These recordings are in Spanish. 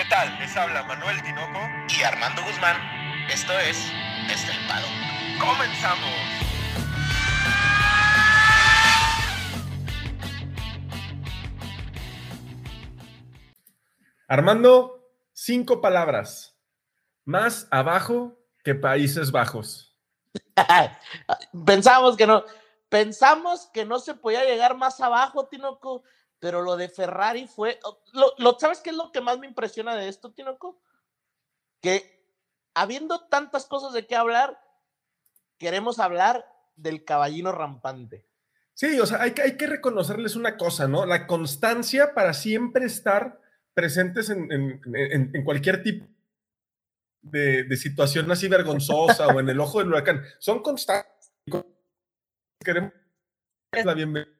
¿Qué tal? Les habla Manuel Tinoco y Armando Guzmán. Esto es Estelpado. ¡Comenzamos! Armando, cinco palabras. Más abajo que Países Bajos. Pensamos que no, pensamos que no se podía llegar más abajo, Tinoco, pero lo de Ferrari fue. Lo, ¿Sabes qué es lo que más me impresiona de esto, Tinoco? Que habiendo tantas cosas de qué hablar, queremos hablar del caballino rampante. Sí, o sea, hay que, hay que reconocerles una cosa, ¿no? La constancia para siempre estar presentes en, en, en, cualquier tipo de, de, situación así vergonzosa o en el ojo del huracán. Son constantes. Queremos la bienvenida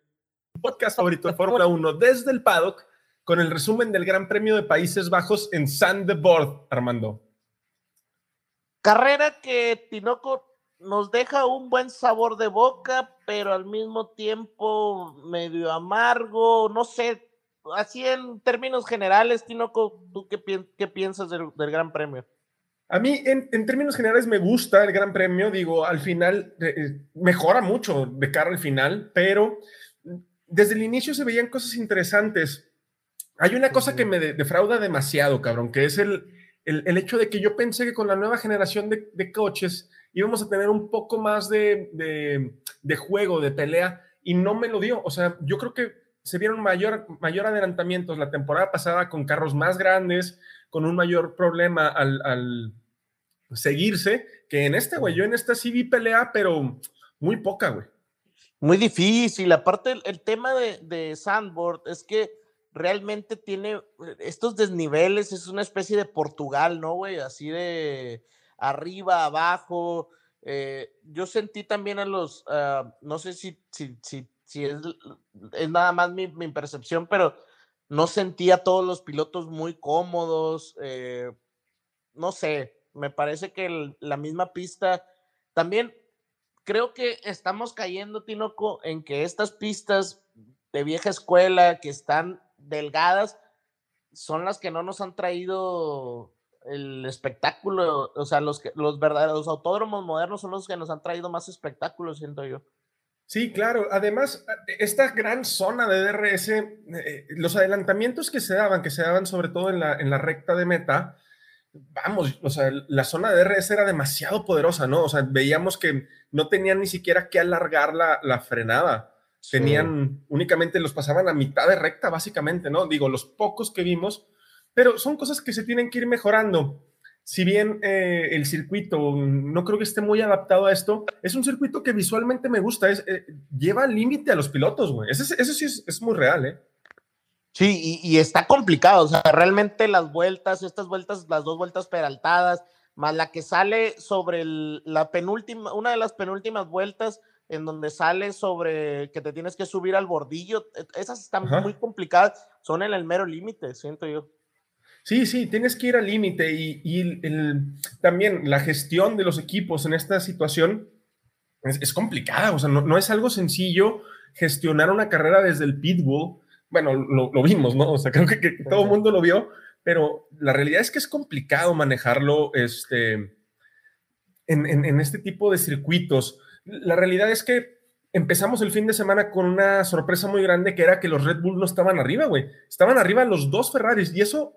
podcast favorito de Fórmula 1 desde el paddock con el resumen del Gran Premio de Países Bajos en Sandeboard, Armando. Carrera que Tinoco nos deja un buen sabor de boca, pero al mismo tiempo medio amargo, no sé, así en términos generales, Tinoco, ¿tú qué, qué piensas del, Gran Premio? A mí, en, en, términos generales, me gusta el Gran Premio. Digo, al final eh, eh, mejora mucho de cara al final, pero desde el inicio se veían cosas interesantes. Hay una cosa que me defrauda demasiado, cabrón, que es el, el, hecho de que yo pensé que con la nueva generación de, coches íbamos a tener un poco más de, de, juego, de pelea, y no me lo dio. O sea, yo creo que se vieron mayor, mayor adelantamientos la temporada pasada con carros más grandes, con un mayor problema al, al seguirse, que en esta, güey. Yo en esta sí vi pelea, pero muy poca, güey. Muy difícil. Aparte, el, tema de, de, Sandboard es que realmente tiene eh, estos desniveles, es una especie de Portugal, ¿no, güey? Así de arriba, abajo. Eh, yo sentí también a los, ah, no sé si, si, si, es, es, nada más mi, mi, percepción, pero no sentí a todos los pilotos muy cómodos. Eh, no sé, me parece que la misma pista también creo que estamos cayendo, Tinoco, en que estas pistas de vieja escuela que están delgadas son las que no nos han traído el espectáculo, o sea, los, los verdaderos autódromos modernos son los que nos han traído más espectáculos, siento yo. Sí, claro. Además, esta gran zona de DRS, eh, los adelantamientos que se daban, que se daban sobre todo en la, en la recta de meta, vamos, o sea, la zona de DRS era demasiado poderosa, ¿no? O sea, veíamos que no tenían ni siquiera que alargar la, frenada. Tenían, únicamente los pasaban a mitad de recta, básicamente, ¿no? Digo, los pocos que vimos, pero son cosas que se tienen que ir mejorando. Si bien eh, el circuito no creo que esté muy adaptado a esto, es un circuito que visualmente me gusta, es, eh, lleva límite a los pilotos, güey. Eso, sí es, es muy real, ¿eh? Sí, y, está complicado, o sea, realmente las vueltas, estas vueltas, las dos vueltas peraltadas, más la que sale sobre la penúltima, una de las penúltimas vueltas en donde sale sobre que te tienes que subir al bordillo, e, esas están muy complicadas, son en el mero límite, siento yo. Sí, sí, tienes que ir al límite y, también la gestión de los equipos en esta situación es, complicada, o sea, no, no, es algo sencillo gestionar una carrera desde el pitbull bueno, lo, vimos, ¿no? O sea, creo que, todo el mundo lo vio, pero la realidad es que es complicado manejarlo este, en, este tipo de circuitos. La realidad es que empezamos el fin de semana con una sorpresa muy grande que era que los Red Bull no estaban arriba, güey. Estaban arriba los dos Ferraris y eso,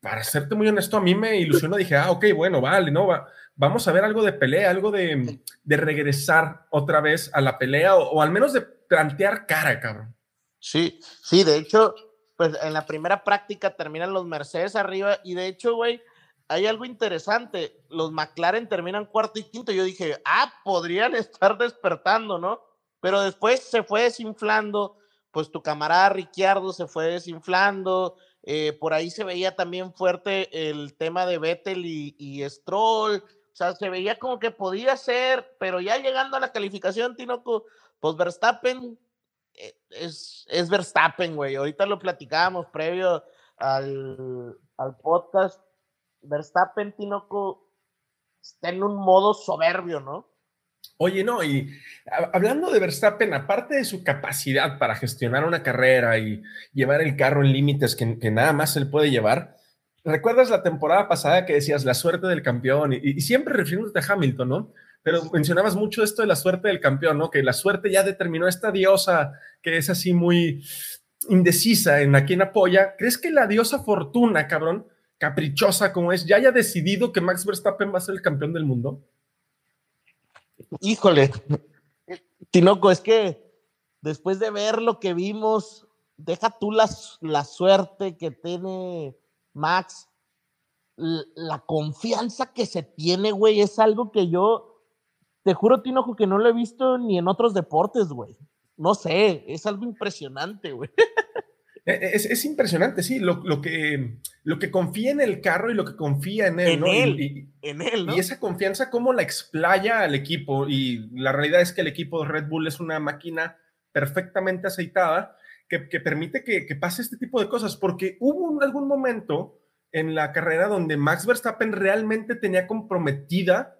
para serte muy honesto, a mí me ilusionó. Dije, ah, ok, bueno, vale, ¿no? Va, vamos a ver algo de pelea, algo de, regresar otra vez a la pelea o, o al menos de plantear cara, cabrón. Sí, sí, de hecho, pues en la primera práctica terminan los Mercedes arriba y de hecho, güey, hay algo interesante. Los McLaren terminan cuarto y quinto. Yo dije, ah, podrían estar despertando, ¿no? Pero después se fue desinflando, pues tu camarada Ricciardo se fue desinflando. Eh, por ahí se veía también fuerte el tema de Vettel y, y Stroll. O sea, se veía como que podía ser, pero ya llegando a la calificación, Tinoco, pues Verstappen es, es Verstappen, güey. Ahorita lo platicábamos previo al, al podcast. Verstappen, Tinoco, está en un modo soberbio, ¿no? Oye, no, y hablando de Verstappen, aparte de su capacidad para gestionar una carrera y llevar el carro en límites que, que, nada más él puede llevar, ¿Recuerdas la temporada pasada que decías la suerte del campeón? Y, siempre refiriéndote a Hamilton, ¿no? Pero mencionabas mucho esto de la suerte del campeón, ¿no? Que la suerte ya determinó esta diosa que es así muy indecisa en a quién apoya. ¿Crees que la diosa Fortuna, cabrón, caprichosa como es, ya haya decidido que Max Verstappen va a ser el campeón del mundo? Híjole, Tinoco, es que después de ver lo que vimos, deja tú la, la suerte que tiene Max, la confianza que se tiene, güey, es algo que yo, te juro, Tinoco, que no lo he visto ni en otros deportes, güey. No sé, es algo impresionante, güey. E, e, es, impresionante, sí, lo, que, lo que confía en el carro y lo que confía en él, en ¿no? Él, y, en él, ¿no? Y esa confianza, cómo la explaya al equipo. Y la realidad es que el equipo de Red Bull es una máquina perfectamente aceitada que, permite que, pase este tipo de cosas, porque hubo algún momento en la carrera donde Max Verstappen realmente tenía comprometida,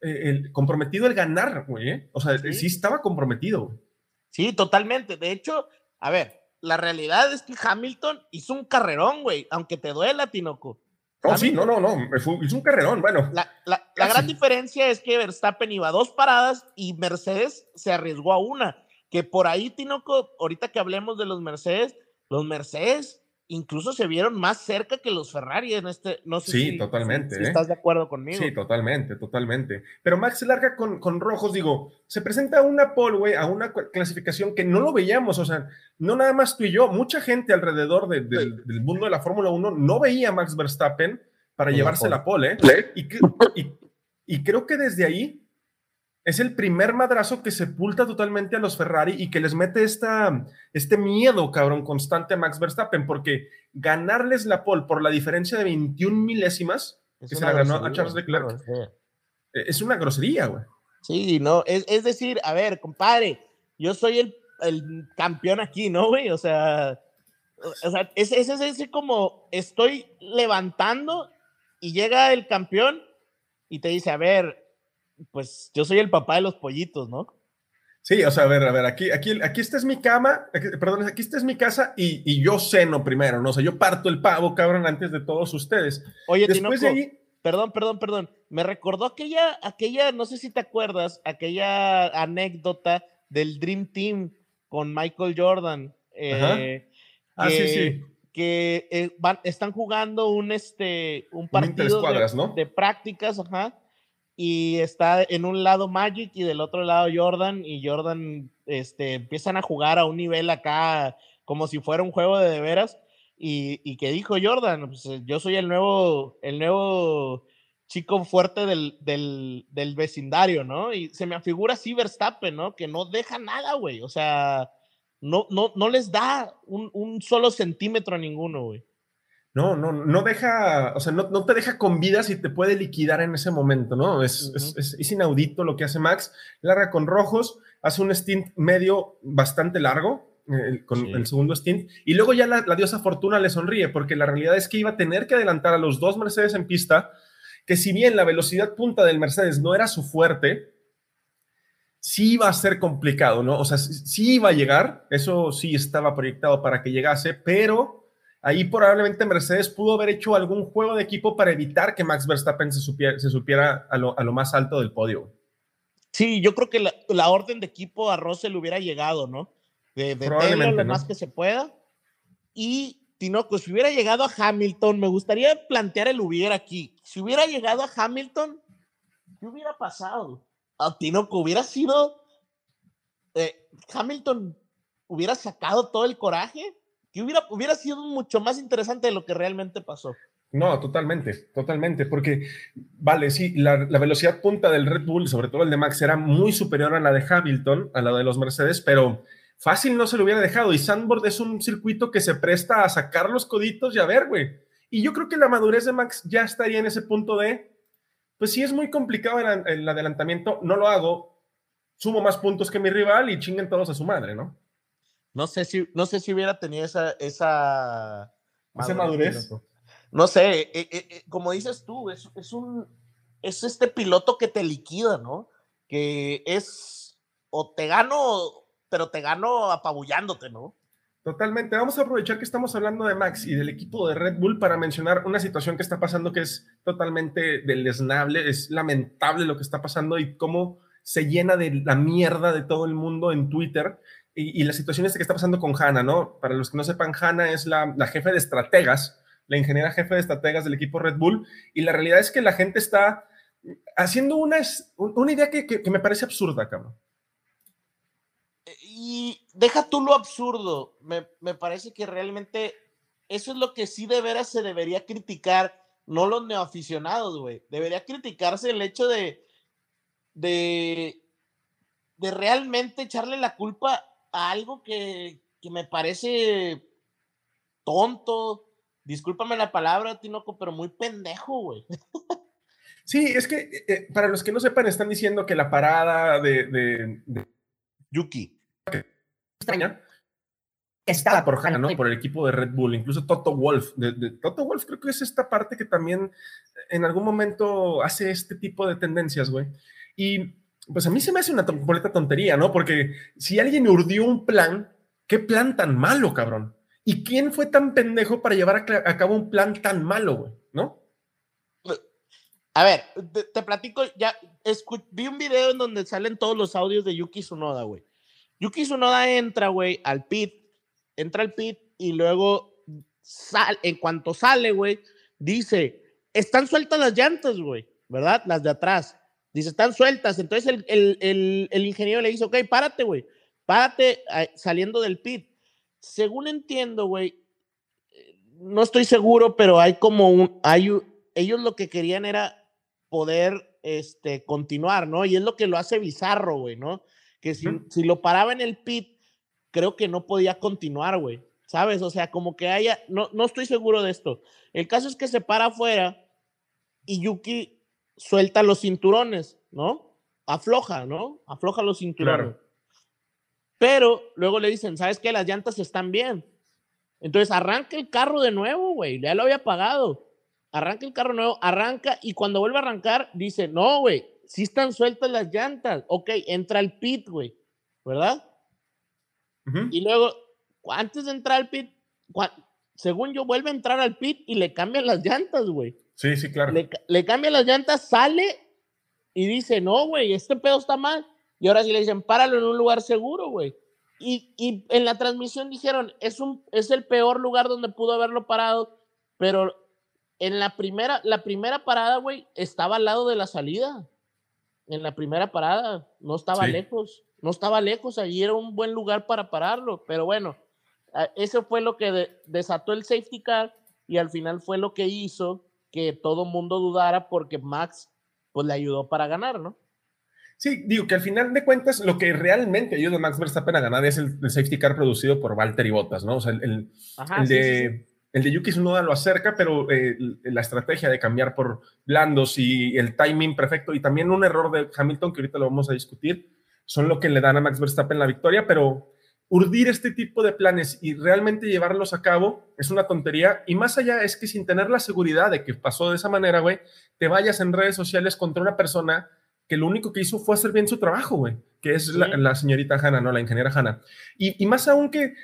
el, comprometido el ganar, güey. ¿eh? O sea, ¿Sí? estaba comprometido. Sí, totalmente. De hecho, a ver, la realidad es que Hamilton hizo un carrerón, güey, aunque te duela, Tinoco. No, sí, no, no, no, hizo un carrerón, bueno. La, la gran diferencia es que Verstappen iba a dos paradas y Mercedes se arriesgó a una que por ahí, Tinoco, ahorita que hablemos de los Mercedes, los Mercedes incluso se vieron más cerca que los Ferrari en este, no sé sí, totalmente, si, ¿eh? estás de acuerdo conmigo. Sí, totalmente, totalmente. Pero Max larga con, con rojos, digo, se presenta a una pole, güey, a una clasificación que no lo veíamos, o sea, no nada más tú y yo, mucha gente alrededor del mundo de la Fórmula 1 no veía a Max Verstappen para llevarse la pole, ¿eh? y, y, y creo que desde ahí es el primer madrazo que sepulta totalmente a los Ferrari y que les mete esta, este miedo, cabrón, constante a Max Verstappen, porque ganarles la pole por la diferencia de 21 milésimas que se la ganó a Charles Leclerc e, es una grosería, güey. Sí, no, es, decir, a ver, compadre, yo soy el, el campeón aquí, ¿no, güey? O sea, o sea es, es, es como estoy levantando y llega el campeón y te dice, a ver, pues yo soy el papá de los pollitos, ¿no? Sí, o sea, a ver, a ver, aquí, aquí, aquí esta es mi cama, perdón, aquí esta es mi casa y, y, yo ceno primero, ¿no? O sea, yo parto el pavo, cabrón, antes de todos ustedes. Oye, Después de ahí... perdón, perdón, perdón, me recordó aquella, aquella, no sé si te acuerdas, aquella anécdota del Dream Team con Michael Jordan. Eh, ah, sí, sí. Que eh, van, están jugando un, este, un partido de, ¿no? de prácticas, ajá y está en un lado Magic y del otro lado Jordan y Jordan este, empiezan a jugar a un nivel acá como si fuera un juego de de veras y, y que dijo Jordan, pues, eh, yo soy el nuevo, el nuevo chico fuerte del, del, del, vecindario, ¿no? Y se me afigura así Verstappen, ¿no? Que no deja nada, güey, o sea, no, no, no les da un, un solo centímetro a ninguno, güey. No, no, no deja, o sea, no, no, te deja con vida si te puede liquidar en ese momento, ¿no? Es, es, es, inaudito lo que hace Max. Larga con rojos, hace un stint medio bastante largo, con el segundo stint, y luego ya la, la, diosa Fortuna le sonríe, porque la realidad es que iba a tener que adelantar a los dos Mercedes en pista, que si bien la velocidad punta del Mercedes no era su fuerte, sí iba a ser complicado, ¿no? O sea, sí iba a llegar, eso sí estaba proyectado para que llegase, pero Ahí probablemente Mercedes pudo haber hecho algún juego de equipo para evitar que Max Verstappen se supiera, a, lo, más alto del podio. Sí, yo creo que la, orden de equipo a Russell hubiera llegado, ¿no? De, de lo más que se pueda. Y Tinoco, si hubiera llegado a Hamilton, me gustaría plantear el hubiera aquí. Si hubiera llegado a Hamilton, ¿qué hubiera pasado? A Tinoco hubiera sido. Eh, Hamilton hubiera sacado todo el coraje que hubiera, hubiera sido mucho más interesante de lo que realmente pasó. No, totalmente, totalmente, porque, vale, sí, la, velocidad punta del Red Bull, sobre todo el de Max, era muy superior a la de Hamilton, a la de los Mercedes, pero fácil no se lo hubiera dejado. Y Sandboard es un circuito que se presta a sacar los coditos y a ver, güey. Y yo creo que la madurez de Max ya estaría en ese punto de, pues sí es muy complicado el, el adelantamiento, no lo hago, sumo más puntos que mi rival y chinguen todos a su madre, ¿no? No sé si, no sé si hubiera tenido esa, esa madurez. No sé, eh, eh, eh, como dices tú, es, es, un, es este piloto que te liquida, ¿no? Que es, o te gano, pero te gano apabullándote, ¿no? Totalmente. Vamos a aprovechar que estamos hablando de Max y del equipo de Red Bull para mencionar una situación que está pasando que es totalmente deleznable, es lamentable lo que está pasando y cómo se llena de la mierda de todo el mundo en Twitter. Y, la situación que está pasando con Hanna, ¿no? Para los que no sepan, Hanna es la, jefe de estrategas, la ingeniera jefe de estrategas del equipo Red Bull. Y la realidad es que la gente está haciendo una, una idea que, que me parece absurda, cabrón y deja tú lo absurdo, me, parece que realmente eso es lo que sí de veras se debería criticar, no los neoaficionados, güey. Debería criticarse el hecho de, de, de realmente echarle la culpa algo que, me parece tonto. Discúlpame la palabra, Tinoco, pero muy pendejo, güey. Sí, es que eh, eh, para los que no sepan, están diciendo que la parada de Yuki extraña está por Hanna, ¿no? Por el equipo de Red Bull, incluso Toto Wolf. De, Toto Wolf creo que es esta parte que también en algún momento hace este tipo de tendencias, güey. Y pues a mí se me hace una completa tontería, ¿no? Porque si alguien urdió un plan, ¿qué plan tan malo, cabrón? ¿Y quién fue tan pendejo para llevar a, cabo un plan tan malo, güey? ¿No? A ver, te, platico, ya vi un video en donde salen todos los audios de Yuki Tsunoda, güey. Yuki Tsunoda entra, güey, al pit, entra al pit y luego sale, en cuanto sale, güey, dice, están sueltas las llantas, güey, ¿verdad? Las de atrás. Dice, están sueltas. Entonces el, ingeniero le dice, ok, párate, güey, párate eh, saliendo del pit. Según entiendo, güey, no estoy seguro, pero hay como un, hay, ellos lo que querían era poder, este, continuar, ¿no? Y es lo que lo hace bizarro, güey, ¿no? que si, lo paraba en el pit, creo que no podía continuar, güey. ¿Sabes? O sea, como que haya, no, no estoy seguro de esto. El caso es que se para afuera y Yuki suelta los cinturones, ¿no? Afloja, ¿no? Afloja los cinturones. Pero luego le dicen, ¿sabes qué? Las llantas están bien. Entonces arranca el carro de nuevo, güey. Ya lo había pagado. Arranca el carro nuevo, arranca y cuando vuelve a arrancar dice, no, güey, si están sueltas las llantas. Ok, entra al pit, güey, ¿verdad? Y luego, antes de entrar al pit, según yo, vuelve a entrar al pit y le cambian las llantas, güey. Sí, sí, claro. Le, le cambian las llantas, sale y dice, no, güey, este pedo está mal. Y ahora sí le dicen, páralo en un lugar seguro, güey. Y, y, en la transmisión dijeron, es, un, es el peor lugar donde pudo haberlo parado, pero en la primera, la primera parada, güey, estaba al lado de la salida en la primera parada, no estaba lejos, no estaba lejos, allí era un buen lugar para pararlo, pero bueno, eso fue lo que desató el safety car y al final fue lo que hizo que todo mundo dudara porque Max pues le ayudó para ganar, ¿no? Sí, digo que al final de cuentas lo que realmente ayuda a Max Verstappen a ganar es el, safety car producido por Valtteri Bottas, ¿no? O sea, el, de el de Yuki Tsunoda lo acerca, pero eh, la estrategia de cambiar por blandos y el timing perfecto y también un error de Hamilton, que ahorita lo vamos a discutir, son lo que le dan a Max Verstappen la victoria, pero urdir este tipo de planes y realmente llevarlos a cabo es una tontería. Y más allá es que sin tener la seguridad de que pasó de esa manera, güey, te vayas en redes sociales contra una persona que lo único que hizo fue hacer bien su trabajo, güey, que es la, señorita Hanna, ¿no? La ingeniera Hanna. Y, y, más aún que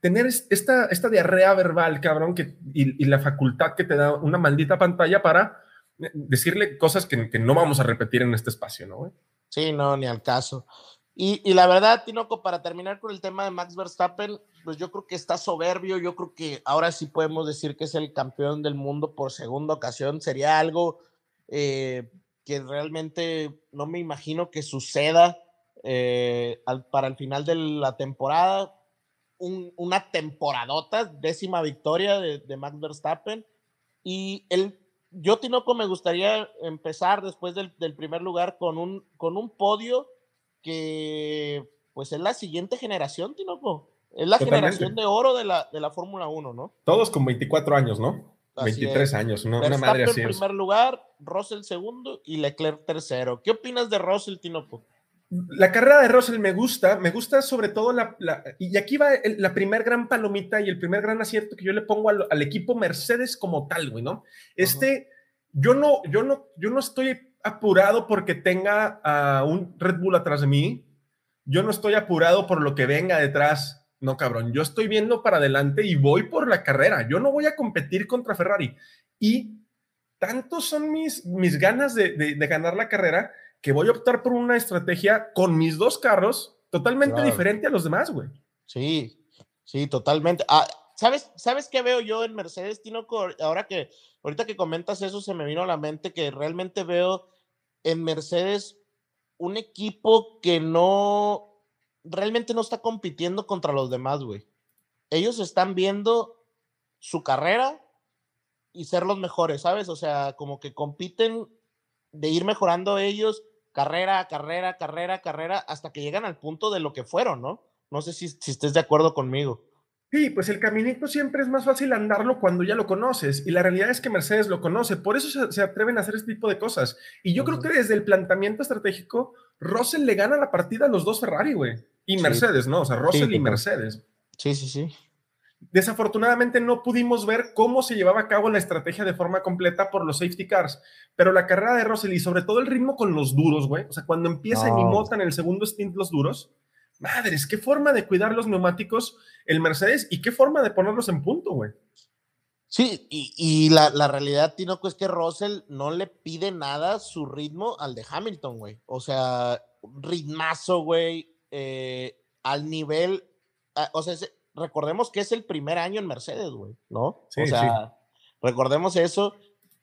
tener esta, esta diarrea verbal, cabrón, que, y, la facultad que te da una maldita pantalla para eh, decirle cosas que, no vamos a repetir en este espacio, ¿no? Sí, no, ni al caso. Y, la verdad, Tinoco, para terminar con el tema de Max Verstappen, pues yo creo que está soberbio, yo creo que ahora sí podemos decir que es el campeón del mundo por segunda ocasión, sería algo eh, que realmente no me imagino que suceda eh, para el final de la temporada, una temporadota, décima victoria de, Max Verstappen. Y el, yo, Tinoco, me gustaría empezar después del, primer lugar con un, con un podio que pues es la siguiente generación, Tinoco. Es la generación de oro de la, de la Fórmula 1, ¿no? Todos con 24 años, ¿no? 23 años, una, una madre así. en primer lugar, Russell segundo y Leclerc tercero. ¿Qué opinas de Russell, Tinoco? La carrera de Russell me gusta, me gusta sobre todo la, y aquí va la primer gran palomita y el primer gran acierto que yo le pongo al, equipo Mercedes como tal, güey, ¿no? Este, yo no, yo no, yo no estoy apurado porque tenga a un Red Bull atrás de mí, yo no estoy apurado por lo que venga detrás No, cabrón, yo estoy viendo para adelante y voy por la carrera. Yo no voy a competir contra Ferrari. Y tantos son mis, mis ganas de, ganar la carrera que voy a optar por una estrategia con mis dos carros totalmente diferente a los demás, güey. Sí, sí, totalmente. Ah, ¿sabes, ¿Sabes qué veo yo en Mercedes, Tino? Ahora que, ahorita que comentas eso, se me vino a la mente que realmente veo en Mercedes un equipo que no, realmente no está compitiendo contra los demás, güey. Ellos están viendo su carrera y ser los mejores, ¿sabes? O sea, como que compiten de ir mejorando ellos carrera, carrera, carrera, carrera, hasta que llegan al punto de lo que fueron, ¿no? No sé si, si estés de acuerdo conmigo. Sí, pues el caminito siempre es más fácil andarlo cuando ya lo conoces y la realidad es que Mercedes lo conoce, por eso se, atreven a hacer este tipo de cosas. Y yo creo que desde el planteamiento estratégico, Russell le gana la partida a los dos Ferrari, güey. Y Mercedes, ¿no? O sea, Russell y Mercedes. Sí, sí, sí. Desafortunadamente no pudimos ver cómo se llevaba a cabo la estrategia de forma completa por los safety cars, pero la carrera de Russell y sobre todo el ritmo con los duros, güey. O sea, cuando empieza y mota en el segundo stint los duros, madres, qué forma de cuidar los neumáticos el Mercedes y qué forma de ponerlos en punto, güey. Sí, y, la, la, realidad, Tinoco, es que Russell no le pide nada su ritmo al de Hamilton, güey. O sea, ritmazo, güey, eh, al nivel, ah, o sea, recordemos que es el primer año en Mercedes, güey, ¿no? o sea, recordemos eso.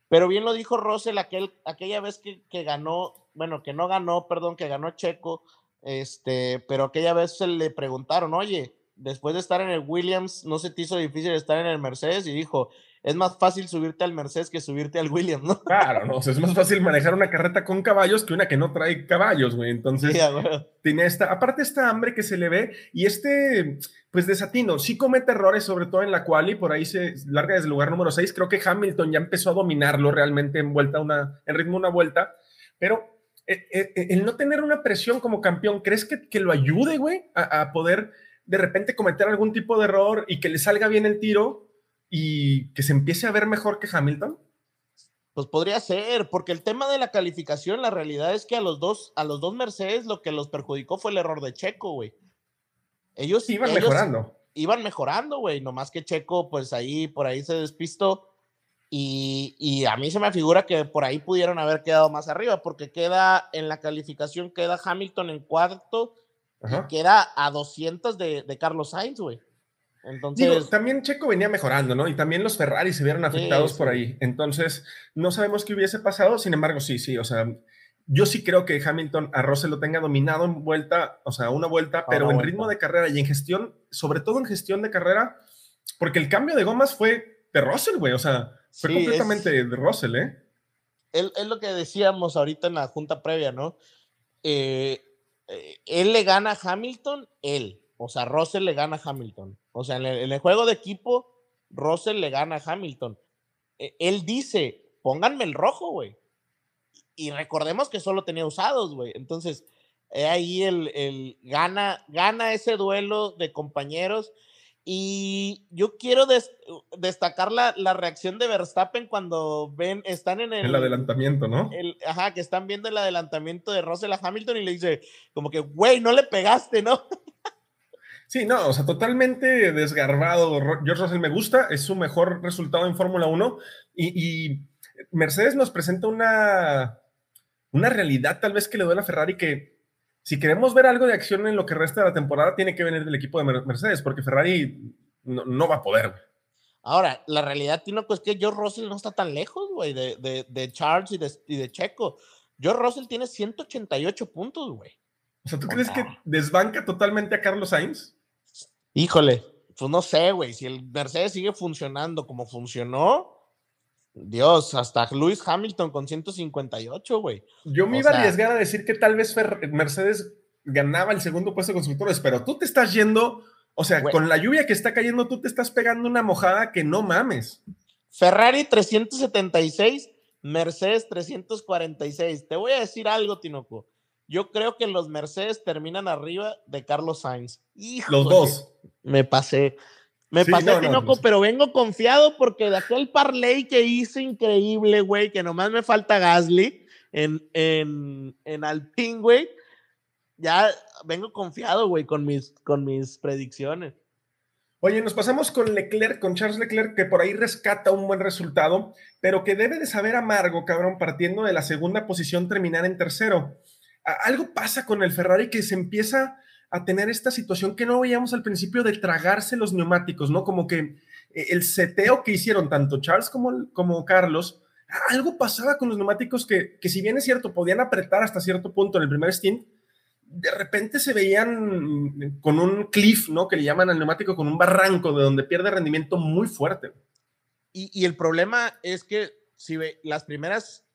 Pero bien lo dijo Russell aquel, aquella vez que, que, ganó, bueno, que no ganó, perdón, que ganó Checo, este, pero aquella vez se le preguntaron, oye, después de estar en el Williams, ¿no se te hizo difícil estar en el Mercedes? Y dijo, es más fácil subirte al Mercedes que subirte al Williams, ¿no? Claro, no, es más fácil manejar una carreta con caballos que una que no trae caballos, güey. Entonces, tiene esta, aparte esta hambre que se le ve y este, pues desatino, sí comete errores, sobre todo en la quali, por ahí se larga desde el lugar número 6. Creo que Hamilton ya empezó a dominarlo realmente en vuelta una, en ritmo una vuelta, pero el no tener una presión como campeón, ¿crees que, que lo ayude, güey, a, a poder de repente cometer algún tipo de error y que le salga bien el tiro? y que se empiece a ver mejor que Hamilton? Pues podría ser, porque el tema de la calificación, la realidad es que a los dos, a los dos Mercedes lo que los perjudicó fue el error de Checo, güey. Ellos iban mejorando. Iban mejorando, güey, nomás que Checo, pues ahí, por ahí se despistó. Y, y, a mí se me figura que por ahí pudieron haber quedado más arriba, porque queda en la calificación, queda Hamilton en cuarto, y queda a 200 de, de Carlos Sainz, güey. Entonces, también Checo venía mejorando, ¿no? Y también los Ferrari se vieron afectados por ahí. Entonces, no sabemos qué hubiese pasado, sin embargo, sí, sí, o sea, yo sí creo que Hamilton a Russell lo tenga dominado en vuelta, o sea, una vuelta, pero en ritmo de carrera y en gestión, sobre todo en gestión de carrera, porque el cambio de gomas fue de Russell, güey, o sea, fue completamente de Russell, ¿eh? Es, lo que decíamos ahorita en la junta previa, ¿no? Eh, eh, él le gana a Hamilton, él, o sea, Russell le gana a Hamilton. O sea, en el, juego de equipo, Russell le gana a Hamilton. E, él dice, pónganme el rojo, güey. Y recordemos que solo tenía usados, güey. Entonces, ahí el, el, gana, gana ese duelo de compañeros. Y yo quiero destacar la, la, reacción de Verstappen cuando ven, están en el, el adelantamiento, ¿no? El, ajá, que están viendo el adelantamiento de Russell a Hamilton y le dice, como que, güey, no le pegaste, ¿no? Sí, no, o sea, totalmente desgarbado. George Russell me gusta, es su mejor resultado en Fórmula 1 y, Mercedes nos presenta una, una realidad tal vez que le duele a Ferrari que si queremos ver algo de acción en lo que resta de la temporada tiene que venir del equipo de Mercedes porque Ferrari no, va a poder. Ahora, la realidad, Tino, es que George Russell no está tan lejos, güey, de, de, Charles y de, y de Checo. George Russell tiene 188 puntos, güey. O sea, ¿tú crees que desbanca totalmente a Carlos Sainz? Híjole, pues no sé, güey, si el Mercedes sigue funcionando como funcionó, Dios, hasta Lewis Hamilton con 158, güey. Yo me iba a arriesgar a decir que tal vez Mercedes ganaba el segundo puesto de constructores, pero tú te estás yendo, o sea, con la lluvia que está cayendo, tú te estás pegando una mojada que no mames. Ferrari 376, Mercedes 346. Te voy a decir algo, Tinoco. Yo creo que los Mercedes terminan arriba de Carlos Sainz. los dos. Me pasé. Me pasé, Tinoco, pero vengo confiado porque de aquel parlay que hice increíble, güey, que nomás me falta Gasly en, en, en Alpine, güey. Ya vengo confiado, güey, con mis, con mis predicciones. Oye, nos pasamos con Leclerc, con Charles Leclerc, que por ahí rescata un buen resultado, pero que debe de saber amargo, cabrón, partiendo de la segunda posición, terminar en tercero. Algo pasa con el Ferrari que se empieza a tener esta situación que no veíamos al principio de tragarse los neumáticos, ¿no? Como que eh, el seteo que hicieron tanto Charles como, como Carlos, algo pasaba con los neumáticos que, que si bien es cierto, podían apretar hasta cierto punto en el primer stint, de repente se veían con un cliff, ¿no? Que le llaman al neumático con un barranco de donde pierde rendimiento muy fuerte. Y, el problema es que si ve las primeras,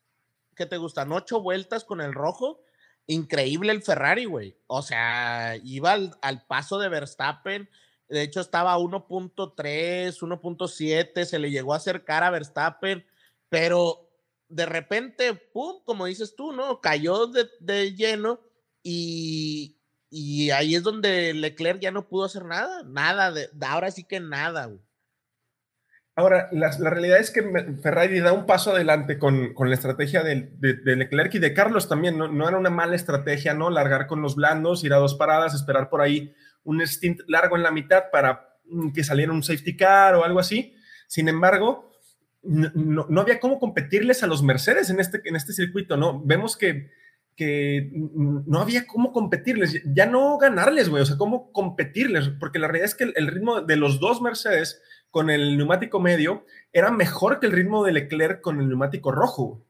¿qué te gustan? Ocho vueltas con el rojo, increíble el Ferrari, güey. O sea, iba al, al paso de Verstappen. De hecho, estaba 1.3, 1.7, se le llegó a acercar a Verstappen, pero de repente, pum, como dices tú, ¿no? Cayó de, de lleno y, ahí es donde Leclerc ya no pudo hacer nada, nada, de, ahora sí que nada. Ahora, la, realidad es que Ferrari da un paso adelante con, la estrategia de, Leclerc y de Carlos también. No, era una mala estrategia, ¿no? Largar con los blandos, ir a dos paradas, esperar por ahí un stint largo en la mitad para mm, que saliera un safety car o algo así. Sin embargo, no, no había cómo competirles a los Mercedes en este, en este circuito, ¿no? Vemos que que no había cómo competirles, ya no ganarles, güey, o sea, cómo competirles, porque la realidad es que el, ritmo de los dos Mercedes con el neumático medio era mejor que el ritmo de Leclerc con el neumático rojo.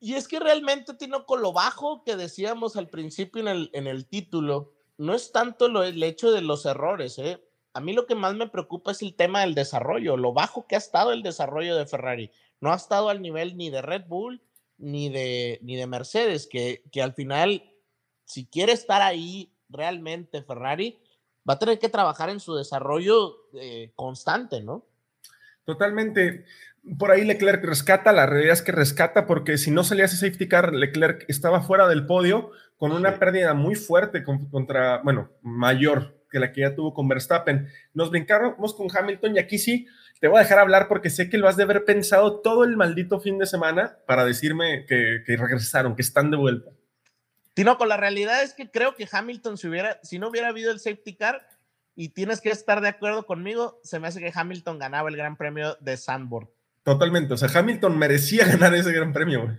Y es que realmente, Tino, con lo bajo que decíamos al principio en el, en el título, no es tanto lo, el hecho de los errores, ¿eh? A mí lo que más me preocupa es el tema del desarrollo, lo bajo que ha estado el desarrollo de Ferrari. No ha estado al nivel ni de Red Bull ni de, ni de Mercedes, que, que al final, si quiere estar ahí realmente Ferrari, va a tener que trabajar en su desarrollo eh, constante, ¿no? Totalmente. Por ahí Leclerc rescata, la realidad es que rescata porque si no salía ese safety car, Leclerc estaba fuera del podio con una pérdida muy fuerte contra, bueno, mayor que la que ya tuvo con Verstappen. Nos brincamos con Hamilton y aquí sí, te voy a dejar hablar porque sé que lo has de haber pensado todo el maldito fin de semana para decirme que, regresaron, que están de vuelta. Tino, con la realidad es que creo que Hamilton, si, hubiera, si no hubiera habido el safety car, y tienes que estar de acuerdo conmigo, se me hace que Hamilton ganaba el Gran Premio de Sandboard. Totalmente, o sea, Hamilton merecía ganar ese Gran Premio, güey.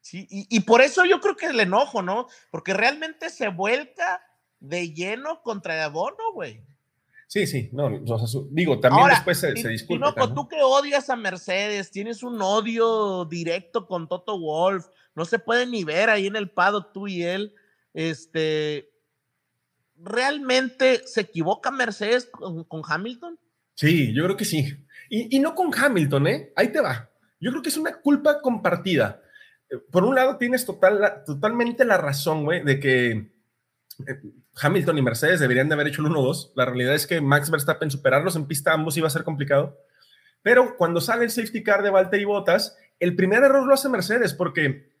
Sí, y, y, por eso yo creo que el enojo, ¿no? Porque realmente se vuelca de lleno contra Bono, güey. Sí, sí, no, digo, también después se, se disculpa. No, tú que odias a Mercedes, tienes un odio directo con Toto Wolf, no se puede ni ver ahí en el pado tú y él. Este, ¿realmente se equivoca Mercedes con, Hamilton? Sí, yo creo que sí. Y, y, no con Hamilton, ¿eh? Ahí te va. Yo creo que es una culpa compartida. Eh, por un lado, tienes total, totalmente la razón, güey, de que eh, Hamilton y Mercedes deberían de haber hecho el 1-2. La realidad es que Max Verstappen superarlos en pista ambos iba a ser complicado. Pero cuando sale el safety car de Valtteri Bottas, el primer error lo hace Mercedes porque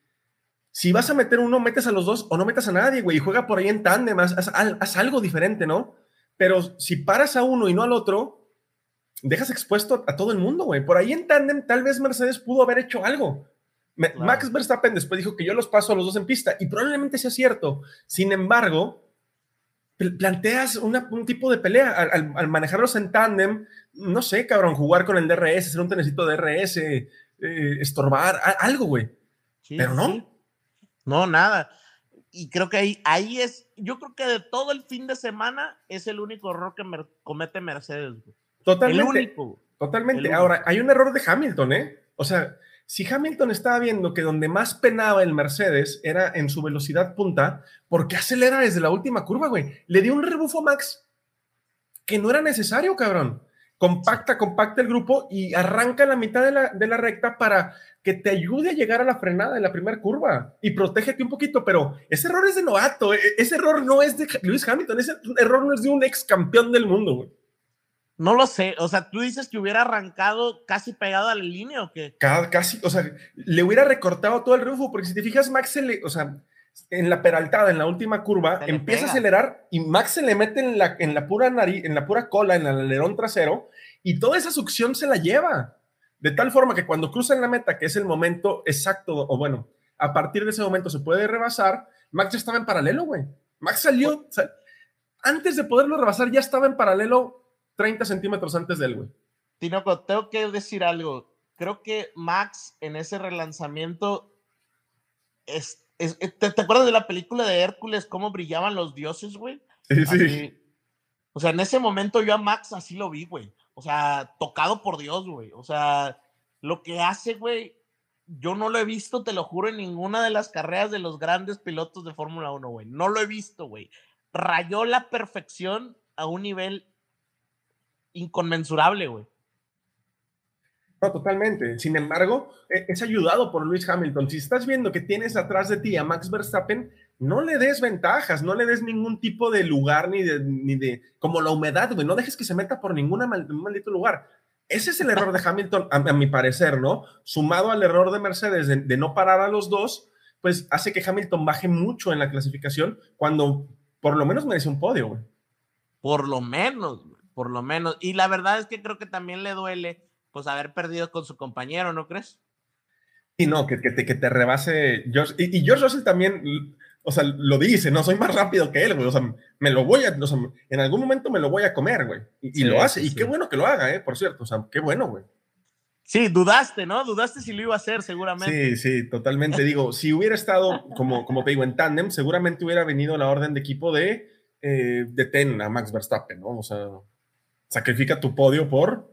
si vas a meter uno, metes a los dos o no metas a nadie, güey, y juega por ahí en tándem, haz, algo diferente, ¿no? Pero si paras a uno y no al otro, dejas expuesto a todo el mundo, güey. Por ahí en tándem, tal vez Mercedes pudo haber hecho algo. Max Verstappen después dijo que yo los paso a los dos en pista y probablemente sea cierto. Sin embargo, planteas un tipo de pelea al, manejarlos en tándem, no sé, cabrón, jugar con el DRS, hacer un tenecito de DRS, eh, estorbar, algo, güey. Pero no. No, nada. Y creo que ahí, ahí es, yo creo que de todo el fin de semana es el único error que comete Mercedes. Totalmente. El único. Totalmente. Ahora, hay un error de Hamilton, ¿eh? O sea, si Hamilton estaba viendo que donde más penaba el Mercedes era en su velocidad punta, ¿por qué acelera desde la última curva, güey? Le dio un rebufo a Max que no era necesario, cabrón. Compacta, compacta el grupo y arranca la mitad de la, de la recta para que te ayude a llegar a la frenada de la primera curva y protégete un poquito, pero ese error es de novato, e, ese error no es de Lewis Hamilton, ese error no es de un ex campeón del mundo, güey. No lo sé, o sea, tú dices que hubiera arrancado casi pegado a la línea o qué? Casi, o sea, le hubiera recortado todo el rufo, porque si te fijas, Max se le, o sea, en la peraltada, en la última curva, empieza a acelerar y Max se le mete en la, en la pura nariz, en la pura cola, en el alerón trasero, y toda esa succión se la lleva. De tal forma que cuando cruzan la meta, que es el momento exacto, o bueno, a partir de ese momento se puede rebasar, Max ya estaba en paralelo, güey. Max salió, antes de poderlo rebasar, ya estaba en paralelo 30 centímetros antes de él, güey. Tinoco, tengo que decir algo. Creo que Max en ese relanzamiento es, ¿te, acuerdas de la película de Hércules, cómo brillaban los dioses, güey? Sí, sí. O sea, en ese momento yo a Max así lo vi, güey. O sea, tocado por Dios, güey. O sea, lo que hace, güey, yo no lo he visto, te lo juro, en ninguna de las carreras de los grandes pilotos de Fórmula 1, güey. No lo he visto, güey. Rayó la perfección a un nivel inconmensurable, güey. No, totalmente. Sin embargo, e, es ayudado por Luis Hamilton. Si estás viendo que tienes atrás de ti a Max Verstappen, no le des ventajas, no le des ningún tipo de lugar ni de, ni de como la humedad, güey. No dejes que se meta por ningún maldito lugar. Ese es el error de Hamilton, a, mi parecer, ¿no? Sumado al error de Mercedes de, no parar a los dos, pues hace que Hamilton baje mucho en la clasificación cuando por lo menos merece un podio, güey. Por lo menos, por lo menos. Y la verdad es que creo que también le duele, pues, haber perdido con su compañero, ¿no crees? Y no, que, te, que te rebase George. Y, y George Russell también o sea, lo dice, no soy más rápido que él, güey. O sea, me lo voy a, o sea, en algún momento me lo voy a comer, güey. Y, lo hace. y qué bueno que lo haga, ¿eh? Por cierto, o sea, qué bueno, güey. Sí, dudaste, ¿no? Dudaste si lo iba a hacer, seguramente. Sí, sí, totalmente. Digo, si hubiera estado, como, como te digo, en tándem, seguramente hubiera venido la orden de equipo de eh, detén a Max Verstappen, ¿no? O sea, sacrifica tu podio por.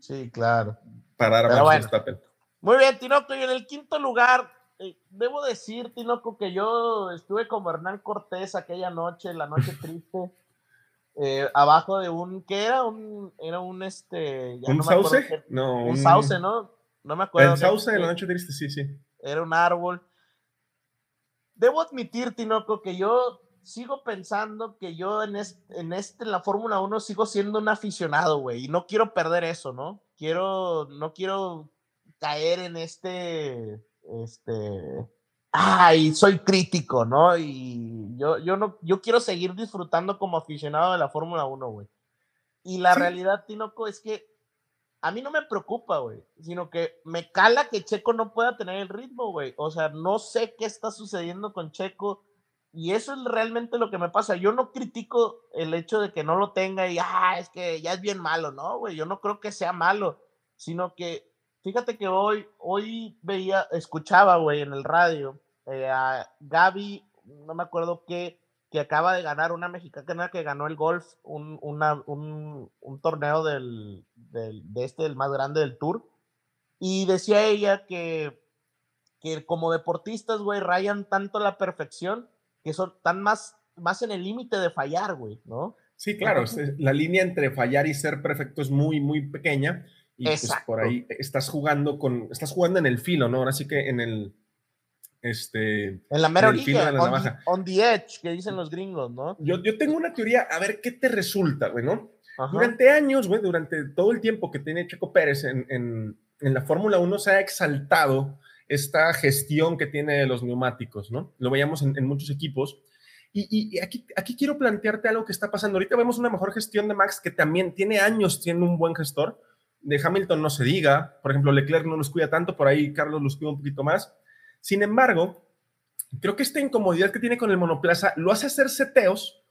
Sí, claro. Parar a Max Verstappen. Muy bien, Tinoco, y en el quinto lugar, eh, debo decir, Tinoco, que yo estuve con Hernán Cortés aquella noche, la noche triste, eh, abajo de un, ¿qué era? Un, era un, este... ¿Un sauce? no, un, sauce, ¿no? No me acuerdo. El sauce de la noche triste, sí, sí. Era un árbol. Debo admitir, Tinoco, que yo sigo pensando que yo en este, en, este, en la Fórmula 1 sigo siendo un aficionado, güey, y no quiero perder eso, ¿no? Quiero, no quiero caer en este este, ay, soy crítico, ¿no? Y yo, yo no, yo quiero seguir disfrutando como aficionado de la Fórmula 1, güey. Y la realidad, Tinoco, es que a mí no me preocupa, güey, sino que me cala que Checo no pueda tener el ritmo, güey. O sea, no sé qué está sucediendo con Checo. Y eso es realmente lo que me pasa. Yo no critico el hecho de que no lo tenga y, ah, es que ya es bien malo, ¿no, güey? Yo no creo que sea malo, sino que Fíjate que hoy, hoy veía, escuchaba, güey, en el radio eh, a Gaby, no me acuerdo qué, que acaba de ganar una mexicana que ganó el golf, un, un, torneo del, de este, el más grande del tour. Y decía ella que, que como deportistas, güey, rayan tanto la perfección que son tan más, más en el límite de fallar, güey, ¿no? Sí, claro, la línea entre fallar y ser perfecto es muy, muy pequeña y pues por ahí estás jugando con, estás jugando en el filo, ¿no? Ahora sí que en el, este... En la mera orilla, on, the, edge, que dicen los gringos, ¿no? Yo, yo tengo una teoría, a ver qué te resulta, güey, ¿no? Durante años, güey, durante todo el tiempo que tiene Checo Pérez en, en, en la Fórmula 1 se ha exaltado esta gestión que tiene de los neumáticos, ¿no? Lo veíamos en, en muchos equipos. Y, y, aquí, aquí quiero plantearte algo que está pasando. Ahorita vemos una mejor gestión de Max, que también tiene años, tiene un buen gestor, de Hamilton no se diga, por ejemplo, Leclerc no los cuida tanto, por ahí Carlos los cuida un poquito más. Sin embargo, creo que esta incomodidad que tiene con el monoplaza lo hace hacer seteos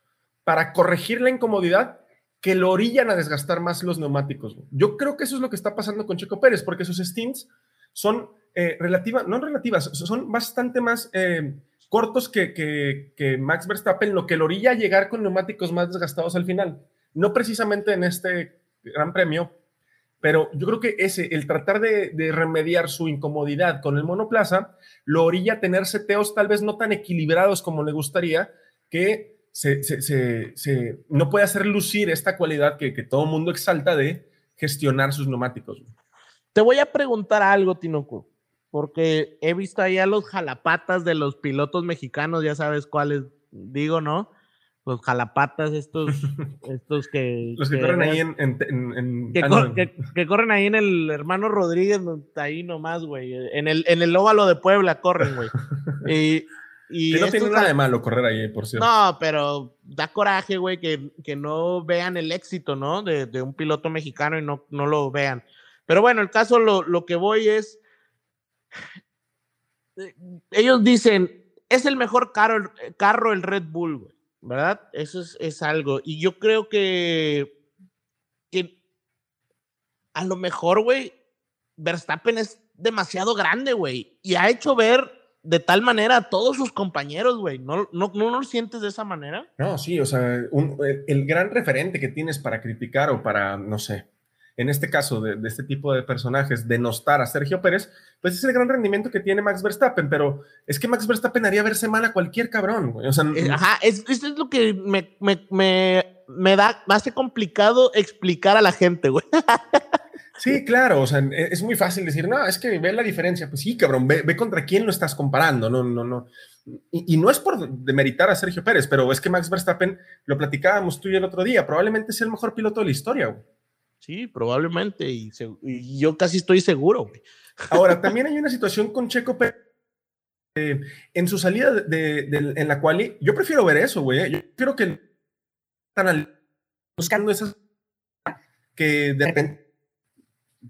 para corregir la incomodidad que lo orillan a desgastar más los neumáticos. Yo creo que eso es lo que está pasando con Checo Pérez, porque sus stints son eh, relativas, no relativas, son bastante más eh, cortos que, que, que, Max Verstappen, lo que lo orilla a llegar con neumáticos más desgastados al final. No precisamente en este gran premio, pero yo creo que ese, el tratar de, remediar su incomodidad con el monoplaza, lo orilla a tener seteos tal vez no tan equilibrados como le gustaría, que se, no puede hacer lucir esta cualidad que, que todo mundo exalta de gestionar sus neumáticos. Te voy a preguntar algo, Tinoco, porque he visto ahí a los jalapatas de los pilotos mexicanos, ya sabes cuáles digo, ¿no? Los jalapatas, estos, estos que... Los que, corren ahí en... en, ah, que, corren ahí en el hermano Rodríguez, ahí nomás, güey. En el, en el óvalo de Puebla corren, güey. y, y no tiene nada de malo correr ahí, por cierto. No, pero da coraje, güey, que, que no vean el éxito, ¿no? De, de, un piloto mexicano y no, no lo vean. Pero bueno, el caso, lo, lo que voy es... Eh, ellos dicen, es el mejor carro, carro el Red Bull, güey. ¿Verdad? Eso es, algo. Y yo creo que que a lo mejor, güey, Verstappen es demasiado grande, güey, y ha hecho ver de tal manera a todos sus compañeros, güey. ¿No, no, ¿No lo sientes de esa manera? No, sí, o sea, el, gran referente que tienes para criticar o para, no sé, en este caso de, este tipo de personajes, denostar a Sergio Pérez, pues es el gran rendimiento que tiene Max Verstappen, pero es que Max Verstappen haría verse mal a cualquier cabrón, güey. O sea, eh, Ajá, es, es lo que me, me, me, me da, me hace complicado explicar a la gente, güey. Sí, claro, o sea, es muy fácil decir, no, es que ve la diferencia. Pues sí, cabrón, ve, contra quién lo estás comparando, no, no, no. Y, no es por demeritar a Sergio Pérez, pero es que Max Verstappen, lo platicábamos tú y el otro día, probablemente es el mejor piloto de la historia, güey. Sí, probablemente, y, yo casi estoy seguro, güey. Ahora, también hay una situación con Checo Pérez. Eh, en su salida de, en la cual yo prefiero ver eso, güey. ¿eh? Yo prefiero que están buscando esas que de repente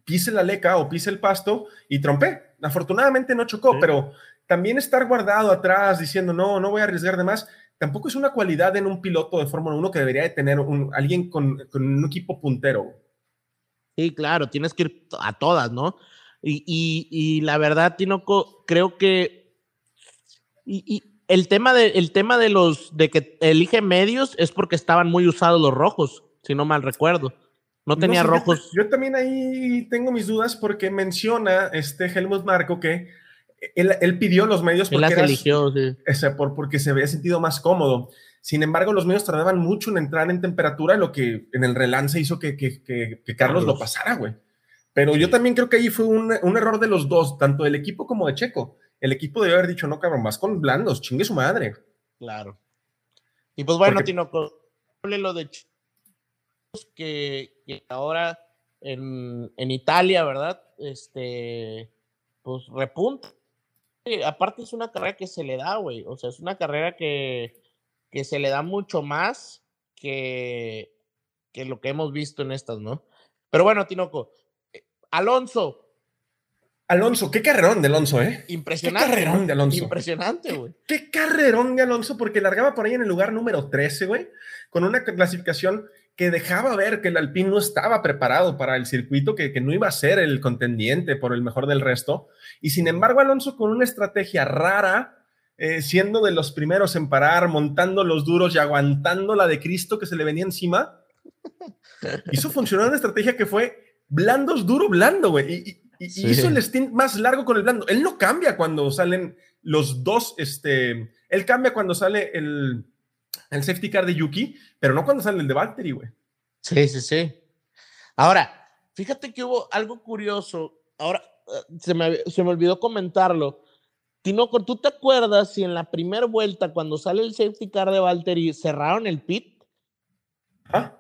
pise la leca o pise el pasto y trompé. Afortunadamente no chocó, pero también estar guardado atrás diciendo, no, no voy a arriesgar de más, tampoco es una cualidad en un piloto de Fórmula 1 que debería de tener un, alguien con, un equipo puntero. Sí, claro, tienes que ir a todas, ¿no? Y, la verdad, Tinoco, creo que y, el tema de el tema de los de que elige medios es porque estaban muy usados los rojos, si no mal recuerdo. No tenía rojos. Yo, también ahí tengo mis dudas porque menciona este Helmut Marco que él, pidió los medios porque, él eligió, ese, por, porque se había sentido más cómodo. Sin embargo, los medios tardaban mucho en entrar en temperatura, lo que en el relance hizo que, que, que, Carlos, lo pasara, güey. Pero yo también creo que ahí fue un, un, error de los dos, tanto del equipo como de Checo. El equipo debe haber dicho, no, cabrón, vas con blandos, chingue su madre. Claro. Y pues bueno, Tino, lo de Checo que, ahora en, Italia, ¿verdad? Este, pues repunta. aparte es una carrera que se le da, güey. O sea, es una carrera que, que se le da mucho más que, que lo que hemos visto en estas, ¿no? Pero bueno, Tinoco, eh, Alonso. Alonso, qué carrerón de Alonso, ¿eh? Impresionante. Qué carrerón de Alonso. Impresionante, güey. Qué, qué, carrerón de Alonso, porque largaba por ahí en el lugar número 13, güey, con una clasificación que dejaba ver que el Alpine no estaba preparado para el circuito, que, no iba a ser el contendiente por el mejor del resto. Y sin embargo, Alonso con una estrategia rara, eh, siendo de los primeros en parar, montando los duros y aguantando la de Cristo que se le venía encima, hizo funcionar una estrategia que fue blandos, duro, blando, güey. Y, hizo el stint más largo con el blando. Él no cambia cuando salen los dos, este, él cambia cuando sale el, el safety car de Yuki, pero no cuando sale el de Valtteri, güey. Sí, sí, sí. Ahora, fíjate que hubo algo curioso. Ahora, eh, se me, se me olvidó comentarlo. Tinoco, ¿tú te acuerdas si en la primera vuelta, cuando sale el safety car de Valtteri, cerraron el pit? ¿Ah?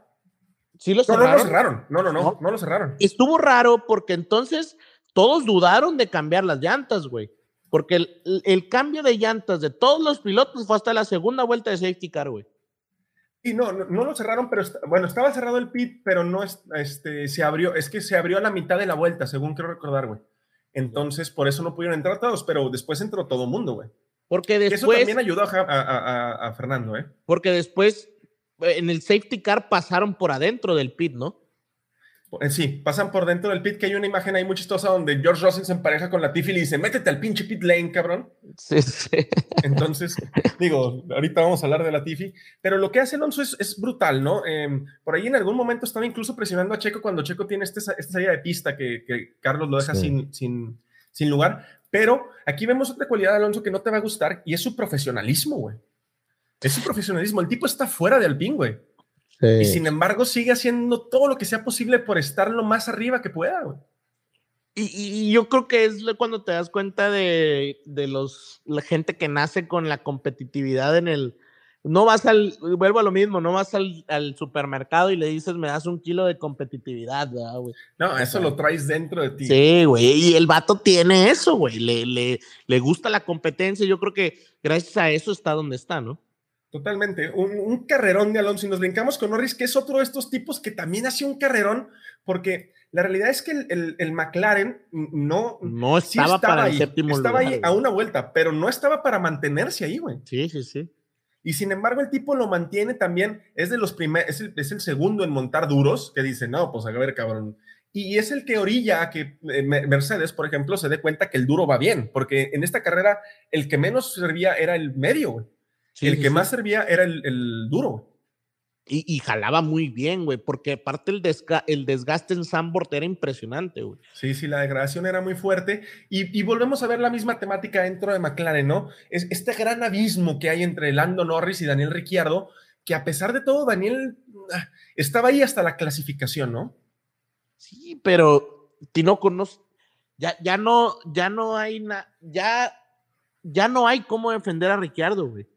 ¿Sí lo cerraron? No, no lo cerraron. No, no, no, no, lo cerraron. Estuvo raro porque entonces todos dudaron de cambiar las llantas, güey. Porque el, cambio de llantas de todos los pilotos fue hasta la segunda vuelta de safety car, güey. Y no, no, lo cerraron, pero bueno, estaba cerrado el pit, pero no este, se abrió, es que se abrió a la mitad de la vuelta, según quiero recordar, güey. Entonces, por eso no pudieron entrar todos, pero después entró todo el mundo, güey. Porque después. eso también ayudó a, a, Fernando, ¿eh? Porque después en el safety car pasaron por adentro del pit, ¿no? Eh, sí, pasan por dentro del pit, que hay una imagen ahí muy chistosa donde George Russell se empareja con la Tiffy y le dice, métete al pinche pit lane, cabrón. Sí, sí. Entonces, digo, ahorita vamos a hablar de la Tiffy, pero lo que hace Alonso es, brutal, ¿no? Em, por ahí en algún momento estaba incluso presionando a Checo cuando Checo tiene este, esta salida de pista que, Carlos lo deja sin, sin, sin lugar, pero aquí vemos otra cualidad de Alonso que no te va a gustar y es su profesionalismo, güey. Es su profesionalismo. El tipo está fuera de Alpine, güey. Y sin embargo sigue haciendo todo lo que sea posible por estar lo más arriba que pueda, Y, yo creo que es cuando te das cuenta de, los, la gente que nace con la competitividad en el... No vas al, vuelvo a lo mismo, no vas al, supermercado y le dices, me das un kilo de competitividad, güey? No, eso lo traes dentro de ti. Sí, güey, y el vato tiene eso, güey, le, le, le gusta la competencia, yo creo que gracias a eso está donde está, ¿no? Totalmente. Un, carrerón de Alonso. Y nos brincamos con Norris, que es otro de estos tipos que también hace un carrerón, porque la realidad es que el, McLaren no, no estaba para ahí, el séptimo Estaba ahí a una vuelta, pero no estaba para mantenerse ahí, güey. Sí, sí, sí. Y sin embargo, el tipo lo mantiene también, es de los primeros, es el, es el segundo en montar duros, que dice, no, pues a ver, cabrón. Y es el que orilla a que eh, Mercedes, por ejemplo, se dé cuenta que el duro va bien, porque en esta carrera el que menos servía era el medio, güey. El que más servía era el, el duro. Y, jalaba muy bien, güey, porque aparte el, el desgaste en Sambort era impresionante, güey. Sí, sí, la degradación era muy fuerte. Y, volvemos a ver la misma temática dentro de McLaren, ¿no? Es este gran abismo que hay entre Lando Norris y Daniel Ricciardo, que a pesar de todo, Daniel ah, estaba ahí hasta la clasificación, ¿no? Sí, pero Tinoco no, ya, ya no, ya no hay ya, ya no hay cómo defender a Ricciardo, güey.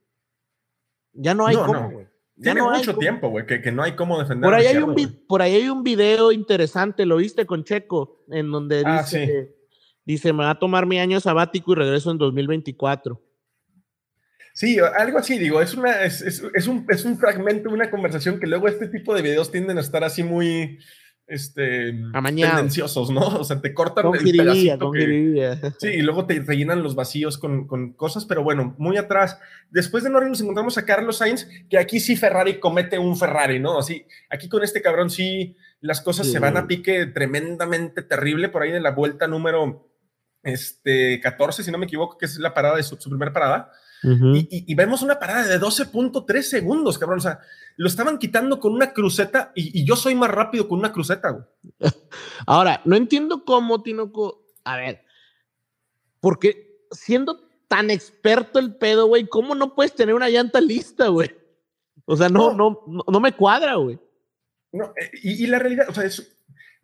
Ya no hay cómo, güey. Tiene mucho tiempo, güey, que, no hay cómo defender. Por ahí, hay un por ahí hay un video interesante, lo viste con Checo, en donde ah, dice, dice, me va a tomar mi año sabático y regreso en 2024. Sí, algo así, digo, es, una, es, es, un, es un fragmento una conversación que luego este tipo de videos tienden a estar así muy, este, tendenciosos, ¿no? O sea, te cortan el pedacito Sí, y luego te rellenan los vacíos con, con, cosas, pero bueno, muy atrás. Después de Norris nos encontramos a Carlos Sainz, que aquí sí Ferrari comete un Ferrari, ¿no? Así, aquí con este cabrón sí las cosas se van a pique tremendamente terrible por ahí de la vuelta número este, 14, si no me equivoco, que es la parada de su, su primera parada y, vemos una parada de 12.3 segundos, cabrón. O sea, lo estaban quitando con una cruceta y, yo soy más rápido con una cruceta, güey. Ahora, no entiendo cómo, Tinoco. A ver, porque siendo tan experto el pedo, güey, ¿cómo no puedes tener una llanta lista, güey? O sea, no, no, no, me cuadra, güey. No, eh, y, la realidad, o sea,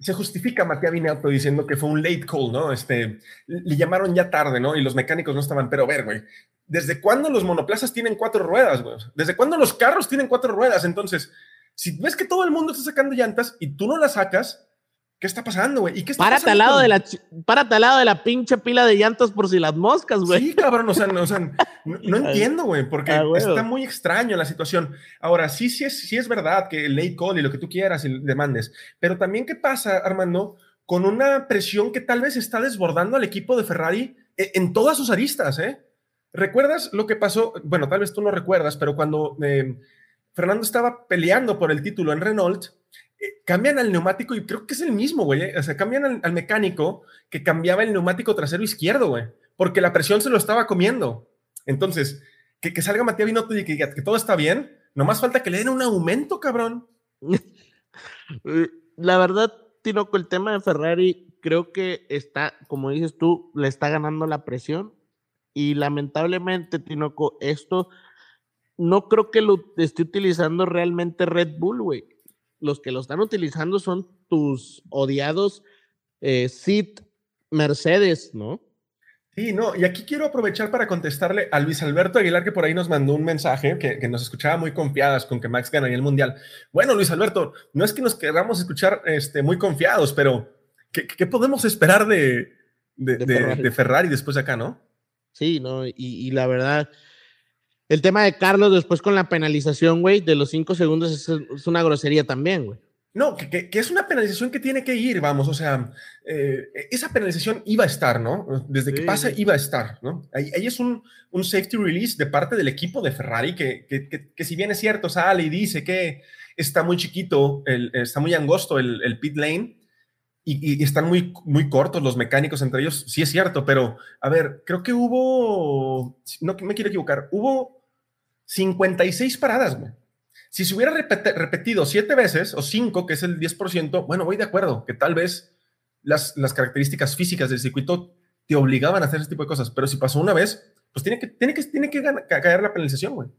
se justifica Matías Binotto diciendo que fue un late call, ¿no? Este, le llamaron ya tarde, ¿no? Y los mecánicos no estaban, pero ver, güey, ¿desde cuándo los monoplazas tienen cuatro ruedas, güey? ¿Desde cuándo los carros tienen cuatro ruedas? Entonces, si ves que todo el mundo está sacando llantas y tú no las sacas, ¿qué está pasando, güey? ¿Y qué está párate Al lado de la, párate al lado de la pinche pila de llantas por si las moscas, güey. Sí, cabrón, o sea, no, no, entiendo, güey, porque ah, está muy extraño la situación. Ahora, sí, sí es, sí es verdad que el late call y lo que tú quieras y demandes, pero también, ¿qué pasa, Armando? Con una presión que tal vez está desbordando al equipo de Ferrari eh, en todas sus aristas, ¿eh? ¿Recuerdas lo que pasó? Bueno, tal vez tú no recuerdas, pero cuando eh, Fernando estaba peleando por el título en Renault, cambian al neumático y creo que es el mismo, güey. Eh, o sea, cambian al, mecánico que cambiaba el neumático trasero izquierdo, güey, porque la presión se lo estaba comiendo. Entonces, que, salga Matías Binotto y que, que todo está bien, nomás falta que le den un aumento, cabrón. La verdad, Tinoco, el tema de Ferrari creo que está, como dices tú, le está ganando la presión y lamentablemente, Tinoco, esto no creo que lo esté utilizando realmente Red Bull, güey. Los que lo están utilizando son tus odiados eh, Mercedes, ¿no? Sí, no, y aquí quiero aprovechar para contestarle a Luis Alberto Aguilar, que por ahí nos mandó un mensaje que, nos escuchaba muy confiadas con que Max ganaría el Mundial. Bueno, Luis Alberto, no es que nos queramos escuchar este, muy confiados, pero ¿qué, podemos esperar de, de, Ferrari después de acá, no? Sí, ¿no? Y, la verdad, el tema de Carlos después con la penalización, güey, de los cinco segundos es, una grosería también, güey. No, que, es una penalización que tiene que ir, vamos, o sea, eh, esa penalización iba a estar, ¿no? Desde que pasa iba a estar, ¿no? Ahí, es un, un, safety release de parte del equipo de Ferrari que, que, si bien es cierto, sale y dice que está muy chiquito, el, está muy angosto el, el pit lane, y, están muy, muy cortos los mecánicos entre ellos, sí es cierto, pero a ver, creo que hubo, no me quiero equivocar, hubo 56 paradas, güey. Si se hubiera repetido siete veces o cinco, que es el 10%, bueno, voy de acuerdo, que tal vez las, las características físicas del circuito te obligaban a hacer ese tipo de cosas, pero si pasó una vez, pues tiene que, tiene que, tiene que caer la penalización, güey.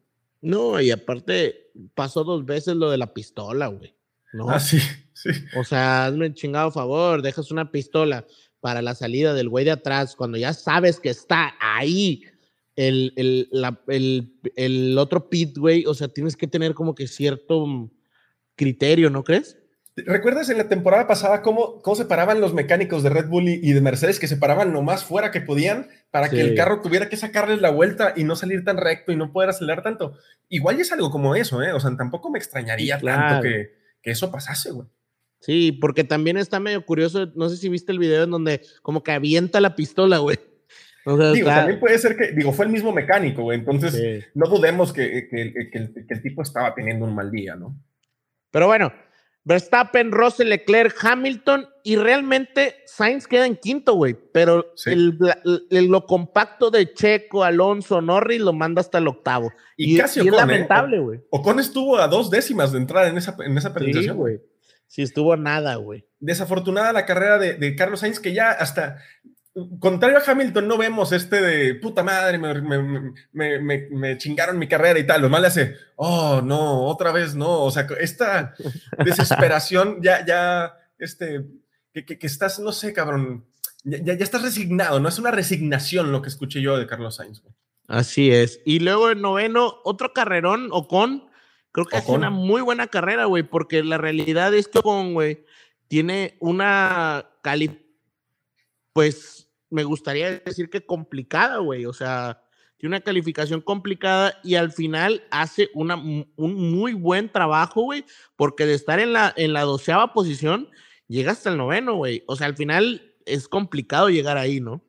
No, y aparte pasó dos veces lo de la pistola, güey. ¿no? Ah, sí, sí. O sea, hazme un chingado favor, dejas una pistola para la salida del güey de atrás cuando ya sabes que está ahí el, el, el, el otro pit, güey. O sea, tienes que tener como que cierto criterio, ¿no crees? ¿Recuerdas en la temporada pasada cómo, cómo se paraban los mecánicos de Red Bull y, de Mercedes que se paraban lo más fuera que podían para que el carro tuviera que sacarles la vuelta y no salir tan recto y no poder acelerar tanto? Igual es algo como eso, ¿eh? O sea, tampoco me extrañaría tanto que, que eso pasase, güey. Sí, porque también está medio curioso, no sé si viste el video en donde como que avienta la pistola, güey. Digo, también puede ser que, digo, fue el mismo mecánico, güey, entonces no dudemos que, que, el, que el tipo estaba teniendo un mal día, ¿no? Pero bueno, Verstappen, Russell, Leclerc, Hamilton y realmente Sainz queda en quinto, güey. Pero el, lo compacto de Checo, Alonso, Norris lo manda hasta el octavo. Y, casi es ¿eh? lamentable, güey. Ocon estuvo a dos décimas de entrar en esa, en esa Sí, güey. Sí, estuvo nada, güey. Desafortunada la carrera de, de Carlos Sainz, que ya hasta contrario a Hamilton, no vemos este de puta madre, me, chingaron mi carrera y tal. Lo mal le hace, oh, no, otra vez no. O sea, esta desesperación ya, ya, este, que, estás, no sé, cabrón, ya, ya, estás resignado, no es una resignación lo que escuché yo de Carlos Sainz. Así es. Y luego el noveno, otro carrerón, Ocon. Creo que es una muy buena carrera, güey, porque la realidad es que Ocon, güey, tiene una cali pues me gustaría decir que complicada, güey. O sea, tiene una calificación complicada y al final hace una, un muy buen trabajo, güey, porque de estar en la, en la doceava posición, llega hasta el noveno, güey. O sea, al final es complicado llegar ahí, ¿no?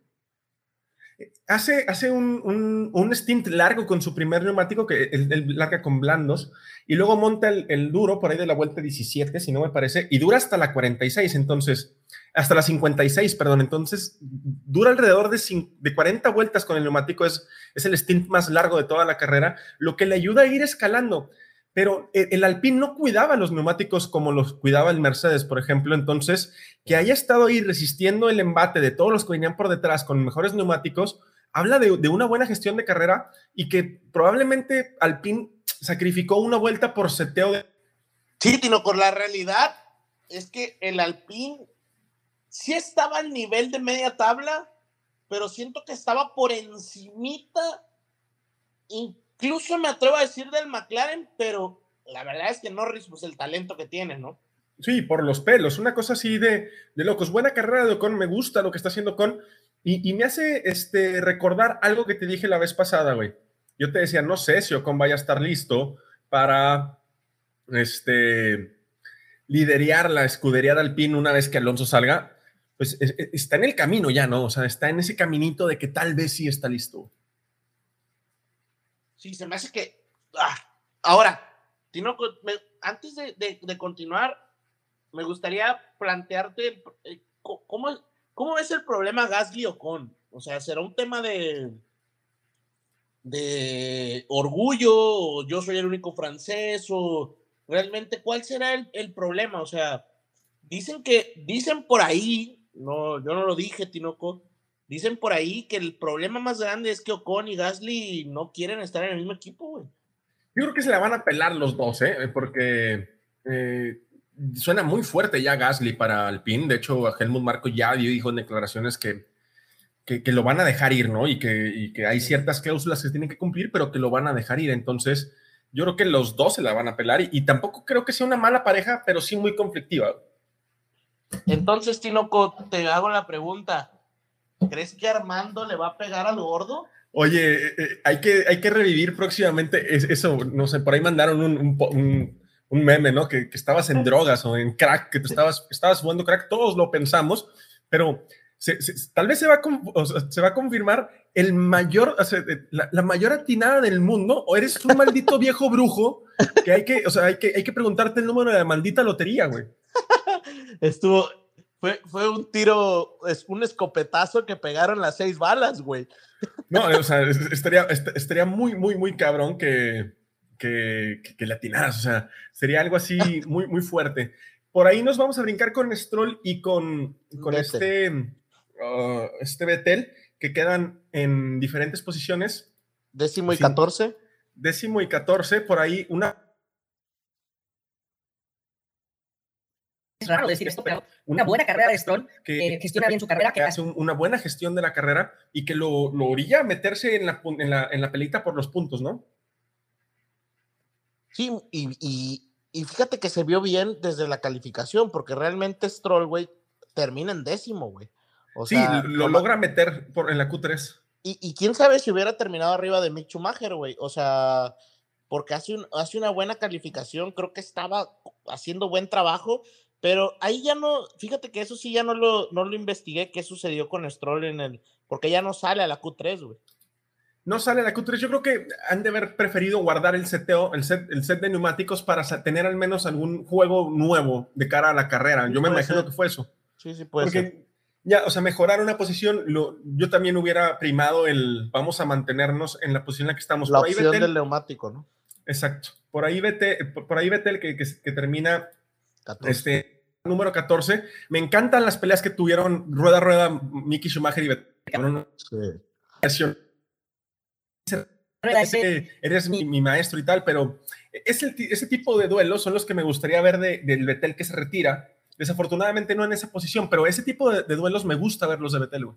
Hace, hace un, un, stint largo con su primer neumático, que él, larga con blandos, y luego monta el, duro por ahí de la vuelta 17, si no me parece, y dura hasta la 46. Entonces, hasta las 56, perdón. Entonces, dura alrededor de, de 40 vueltas con el neumático, es, es el stint más largo de toda la carrera, lo que le ayuda a ir escalando. Pero e, el Alpine no cuidaba los neumáticos como los cuidaba el Mercedes, por ejemplo. Entonces, que haya estado ahí resistiendo el embate de todos los que venían por detrás con mejores neumáticos, habla de, una buena gestión de carrera y que probablemente Alpine sacrificó una vuelta por seteo de... Sí, Tino, con la realidad es que el Alpine sí estaba al nivel de media tabla, pero siento que estaba por encimita, incluso me atrevo a decir del McLaren, pero la verdad es que Norris, pues el talento que tiene, ¿no? Sí, por los pelos, una cosa así de, de locos. Buena carrera de Ocon, me gusta lo que está haciendo Ocon, y, y, me hace este, recordar algo que te dije la vez pasada, güey. Yo te decía, no sé si Ocon vaya a estar listo para este, liderear la escudería de Alpine una vez que Alonso salga pues está en el camino ya, ¿no? O sea, está en ese caminito de que tal vez sí está listo. Sí, se me hace que... Ah, ahora, Tino, antes de, continuar, me gustaría plantearte eh, cómo, cómo es el problema Gasly o con. O sea, ¿será un tema de, de orgullo o yo soy el único francés o realmente cuál será el, el problema? O sea, dicen que, dicen por ahí no, yo no lo dije, Tinoco. Dicen por ahí que el problema más grande es que Ocon y Gasly no quieren estar en el mismo equipo, güey. Yo creo que se la van a pelar los dos, ¿eh? Porque eh, suena muy fuerte ya Gasly para Alpine. De hecho, Helmut Marco ya dijo en declaraciones que, que, lo van a dejar ir, ¿no? Y que, y que hay ciertas cláusulas que tienen que cumplir, pero que lo van a dejar ir. Entonces, yo creo que los dos se la van a pelar y, y tampoco creo que sea una mala pareja, pero sí muy conflictiva. Entonces, Tinoco, te hago la pregunta. ¿Crees que Armando le va a pegar al gordo? Oye, eh, eh, hay, que, hay que revivir próximamente eso. No sé, por ahí mandaron un, meme, ¿no? Que, estabas en drogas o en crack, que tú estabas, estabas jugando crack. Todos lo pensamos, pero tal vez se va, a, se va a confirmar el mayor, la, mayor atinada del mundo, o eres un maldito viejo brujo que hay que, o sea, hay que, hay que preguntarte el número de la maldita lotería, güey. Estuvo, fue, fue un tiro, es un escopetazo que pegaron las seis balas, güey. No, o sea, estaría, estaría muy, muy, muy cabrón que, que, que, atinaras, o sea, sería algo así muy, muy fuerte. Por ahí nos vamos a brincar con Stroll y con, con este, uh, este Betel, que quedan en diferentes posiciones. Décimo y catorce. Décimo y catorce, por ahí una raro decir esto, pero una buena carrera de Stroll, que gestiona bien su carrera. Que hace una buena gestión de la carrera y que lo, lo orilla a meterse en la, en, la, en la pelita por los puntos, ¿no? Sí, y, y, fíjate que se vio bien desde la calificación, porque realmente Stroll, güey, termina en décimo, güey. O sí, lo logra meter por, en la Q3. Y, y, quién sabe si hubiera terminado arriba de Mick Schumacher, güey. O sea, porque hace, un, hace una buena calificación, creo que estaba haciendo buen trabajo Pero ahí ya no, fíjate que eso sí ya no lo, no lo investigué, qué sucedió con Stroll en el, porque ya no sale a la Q3, güey. No sale a la Q3, yo creo que han de haber preferido guardar el seteo, el set, el set de neumáticos para tener al menos algún juego nuevo de cara a la carrera. Yo me imagino que fue eso. Sí, sí, puede ser. Ya, o sea, mejorar una posición, lo, yo también hubiera primado el vamos a mantenernos en la posición en la que estamos. La opción del neumático, ¿no? Exacto. Por ahí vete, por, ahí vete el que, que, termina este número 14. Me encantan las peleas que tuvieron rueda a rueda Mickey Schumacher y Vettel. Eres mi, maestro y tal, pero ese tipo de duelos son los que me gustaría ver del Vettel que se retira. Desafortunadamente no en esa posición, pero ese tipo de, duelos me gusta verlos de Vettel.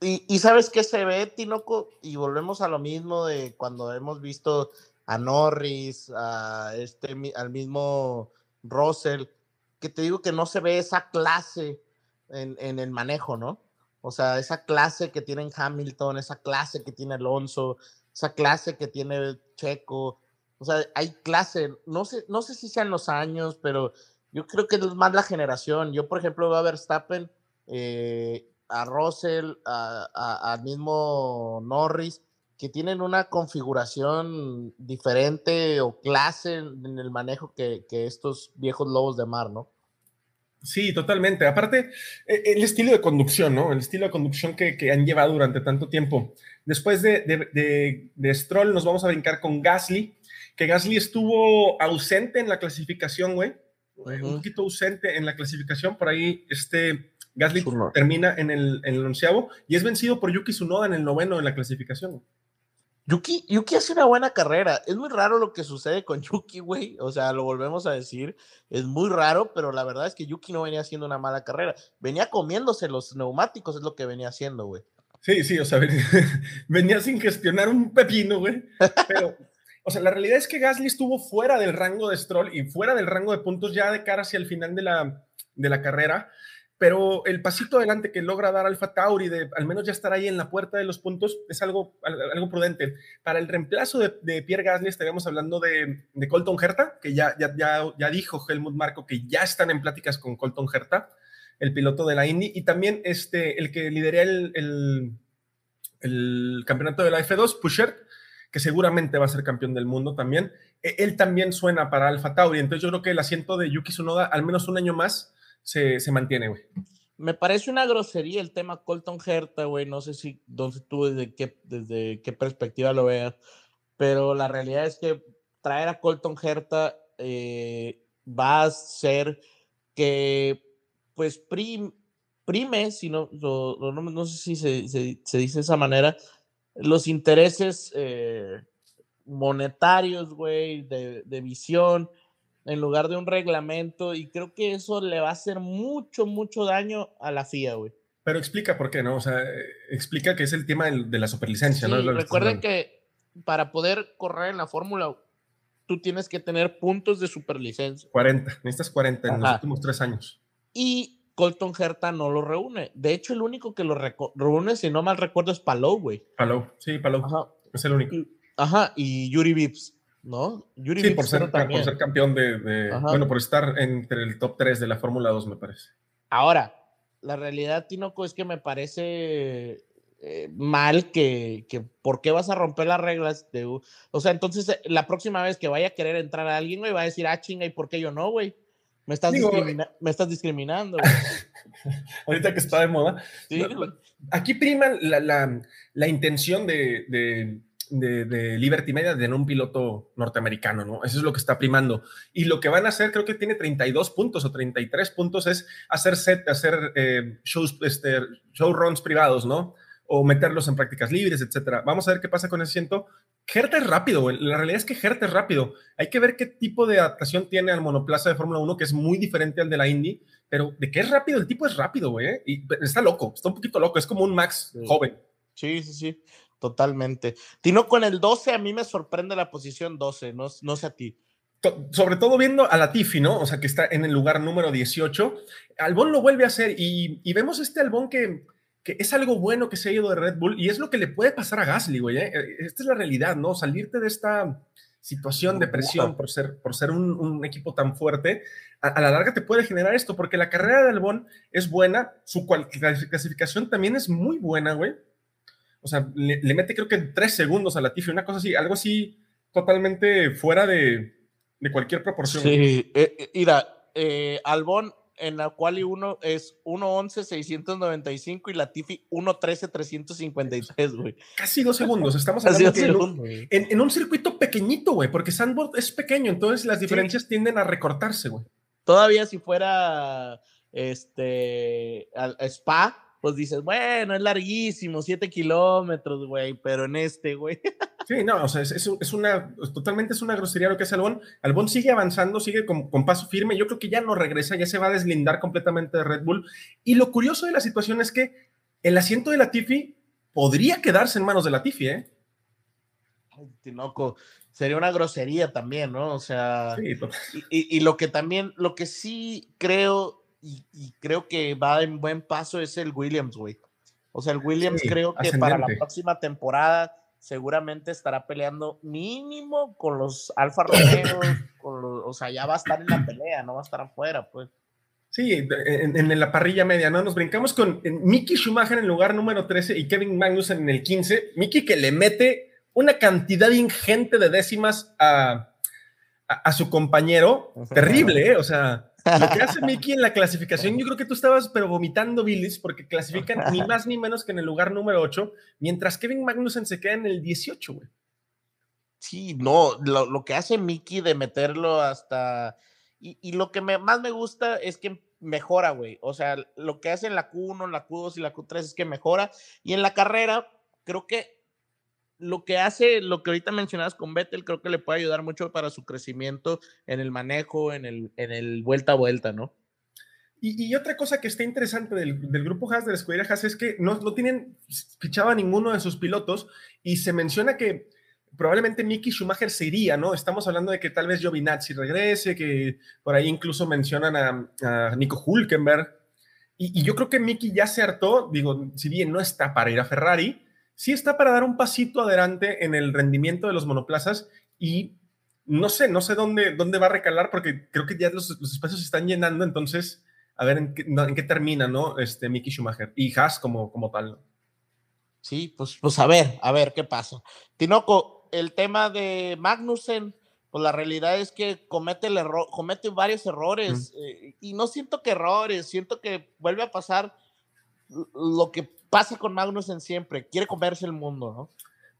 Y, y, sabes qué se ve, Tinoco, y volvemos a lo mismo de cuando hemos visto a Norris, a este, al mismo Russell, que te digo que no se ve esa clase en, en, el manejo, ¿no? O sea, esa clase que tiene Hamilton, esa clase que tiene Alonso, esa clase que tiene Checo. O sea, hay clase, no sé, no sé si sean los años, pero yo creo que es más la generación. Yo, por ejemplo, veo a Verstappen, eh, a Russell, al mismo Norris, que tienen una configuración diferente o clase en el manejo que, estos viejos lobos de mar, ¿no? Sí, totalmente. Aparte, e, el estilo de conducción, ¿no? El estilo de conducción que, han llevado durante tanto tiempo. Después de, de, Stroll nos vamos a brincar con Gasly, que Gasly estuvo ausente en la clasificación, güey. Un poquito ausente en la clasificación. Por ahí, este Gasly termina en el, en el onceavo y es vencido por Yuki Tsunoda en el noveno en la clasificación. Yuki, Yuki hace una buena carrera. Es muy raro lo que sucede con Yuki, güey. O sea, lo volvemos a decir. Es muy raro, pero la verdad es que Yuki no venía haciendo una mala carrera. Venía comiéndose los neumáticos, es lo que venía haciendo, güey. Sí, sí, o sea, venía, sin gestionar un pepino, güey. Pero, o sea, la realidad es que Gasly estuvo fuera del rango de Stroll y fuera del rango de puntos ya de cara hacia el final de la, de la carrera pero el pasito adelante que logra dar Alfa Tauri de al menos ya estar ahí en la puerta de los puntos es algo, algo prudente. Para el reemplazo de, Pierre Gasly estaríamos hablando de, Colton Herta, que ya, ya, ya, dijo Helmut Marco que ya están en pláticas con Colton Herta, el piloto de la Indy, y también este, el que lidera el, el, campeonato de la F2, Pusher, que seguramente va a ser campeón del mundo también. E, él también suena para Alfa Tauri, entonces yo creo que el asiento de Yuki Tsunoda al menos un año más se, mantiene, güey. Me parece una grosería el tema Colton Herta, güey. No sé si, dónde tú desde qué, desde qué perspectiva lo veas, pero la realidad es que traer a Colton Herta eh, va a ser que, pues, prime, si no, no, sé si se, dice de esa manera, los intereses eh, monetarios, güey, de, de visión en lugar de un reglamento y creo que eso le va a hacer mucho, mucho daño a la FIA, güey. Pero explica por qué, ¿no? O sea, explica que es el tema de la superlicencia, ¿no? recuerden que para poder correr en la Fórmula, tú tienes que tener puntos de superlicencia. 40, necesitas 40 en los últimos tres años. Y Colton Herta no lo reúne. De hecho, el único que lo reúne, si no mal recuerdo, es Palou, güey. Palou, sí, Palou. Ajá. Es el único. Ajá, y Yuri Vips. ¿No? Yuri sí, por ser, por ser, campeón de, bueno, por estar entre el top 3 de la Fórmula 2, me parece. Ahora, la realidad, Tinoco, es que me parece eh, mal que, que, ¿por qué vas a romper las reglas? De, o sea, entonces eh, la próxima vez que vaya a querer entrar a alguien, güey, va a decir, ah, chinga, ¿y por qué yo no, güey? Me estás, me estás discriminando. Ahorita que está de moda. aquí priman la, la, la intención de, de, Liberty Media de un piloto norteamericano, ¿no? Eso es lo que está primando. Y lo que van a hacer, creo que tiene 32 puntos o 33 puntos, es hacer set, hacer eh, shows, este, showruns privados, ¿no? O meterlos en prácticas libres, etcétera. Vamos a ver qué pasa con ese asiento. Hertha es rápido, La realidad es que Hertha es rápido. Hay que ver qué tipo de adaptación tiene al monoplaza de Fórmula 1, que es muy diferente al de la Indy, pero de qué es rápido, el tipo es rápido, güey. ¿eh? Y está loco, está un poquito loco, es como un Max joven. Sí, sí, sí. Totalmente. Tino con el 12, a mí me sorprende la posición 12, no, no sé a ti. Sobre todo viendo a la Tiffy, ¿no? O sea, que está en el lugar número 18. Albón lo vuelve a hacer y, vemos este Albón que, que, es algo bueno que se ha ido de Red Bull y es lo que le puede pasar a Gasly, güey. ¿eh? Esta es la realidad, ¿no? Salirte de esta, situación de presión por ser, por ser un, equipo tan fuerte, a, la larga te puede generar esto, porque la carrera de Albón es buena, su clasificación también es muy buena, güey. O sea, le, mete creo que tres segundos a la Tiffy, una cosa así, algo así totalmente fuera de, cualquier proporción. Sí, eh, eh, mira, eh, Albón en la cual 1 es 1.11.695 y la Tiffy 1.13.353, güey. Casi dos segundos. Estamos hablando de en, un circuito pequeñito, güey, porque Sandboard es pequeño, entonces las diferencias tienden a recortarse, güey. Todavía si fuera este Spa, pues dices, bueno, es larguísimo, 7 kilómetros, güey, pero en este, güey. Sí, no, o sea, es, una, totalmente es una grosería lo que hace Albón. Albón sigue avanzando, sigue con, paso firme. Yo creo que ya no regresa, ya se va a deslindar completamente de Red Bull. Y lo curioso de la situación es que el asiento de la Tiffy podría quedarse en manos de la Tiffy, ¿eh? Tinoco, sería una grosería también, ¿no? O sea, sí, y, y, lo que también, lo que sí creo, y, creo que va en buen paso es el Williams, güey. O sea, el Williams creo que para la próxima temporada seguramente estará peleando mínimo con los Alfa Romeo, o sea, ya va a estar en la pelea, no va a estar afuera, pues. Sí, en, la parrilla media, ¿no? Nos brincamos con Mickey Schumacher en el lugar número 13 y Kevin Magnussen en el 15. Mickey que le mete una cantidad ingente de décimas a, a, su compañero. Terrible, ¿eh? O sea, lo que hace Mickey en la clasificación, yo creo que tú estabas pero vomitando bilis porque clasifican ni más ni menos que en el lugar número 8, mientras Kevin Magnussen se queda en el 18, güey. Sí, no, lo, que hace Mickey de meterlo hasta... Y, lo que más me gusta es que mejora, güey. O sea, lo que hace en la Q1, la Q2 y la Q3 es que mejora. Y en la carrera, creo que lo que hace, lo que ahorita mencionabas con Vettel, creo que le puede ayudar mucho para su crecimiento en el manejo, en el, en el vuelta a vuelta, ¿no? Y, otra cosa que está interesante del, grupo Haas, de la escudería Haas, es que no, no tienen fichado a ninguno de sus pilotos y se menciona que probablemente Mickey Schumacher se iría, ¿no? Estamos hablando de que tal vez Giovinazzi regrese, que por ahí incluso mencionan a, Nico Hulkenberg. Y, y, yo creo que Mickey ya se hartó, digo, si bien no está para ir a Ferrari, sí está para dar un pasito adelante en el rendimiento de los monoplazas y no sé, no sé dónde, dónde va a recalar porque creo que ya los, espacios se están llenando, entonces a ver en qué, termina, ¿no? Este Mickey Schumacher y Haas como, como tal. Sí, pues, pues a ver, a ver qué pasa. Tinoco, el tema de Magnussen, pues la realidad es que comete, el error, comete varios errores eh, y no siento que errores, siento que vuelve a pasar lo que pasa con Magnussen siempre, quiere comerse el mundo,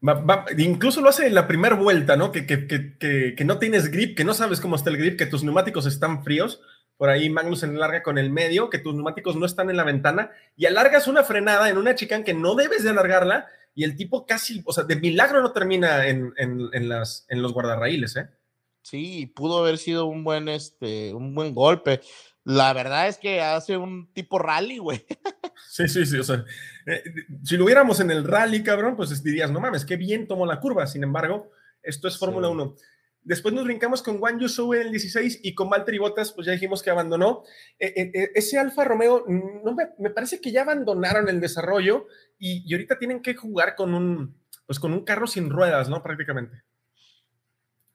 ¿no? incluso lo hace en la primera vuelta, ¿no? Que, que, que, que, no tienes grip, que no sabes cómo está el grip, que tus neumáticos están fríos. Por ahí Magnussen larga con el medio, que tus neumáticos no están en la ventana y alargas una frenada en una chicane que no debes de alargarla y el tipo casi, o sea, de milagro no termina en, en, en las, en los guardarraíles, ¿eh? Sí, pudo haber sido un buen, este, un buen golpe. La verdad es que hace un tipo rally, güey. Sí, sí, sí. O sea, eh, si lo hubiéramos en el rally, cabrón, pues dirías, no mames, qué bien tomó la curva. Sin embargo, esto es Fórmula 1. Después nos brincamos con Juan Yusou en el 16 y con Valtteri Bottas, pues ya dijimos que abandonó. Eh, eh, ese Alfa Romeo, no me, parece que ya abandonaron el desarrollo y, y, ahorita tienen que jugar con un, pues con un carro sin ruedas, ¿no? Prácticamente.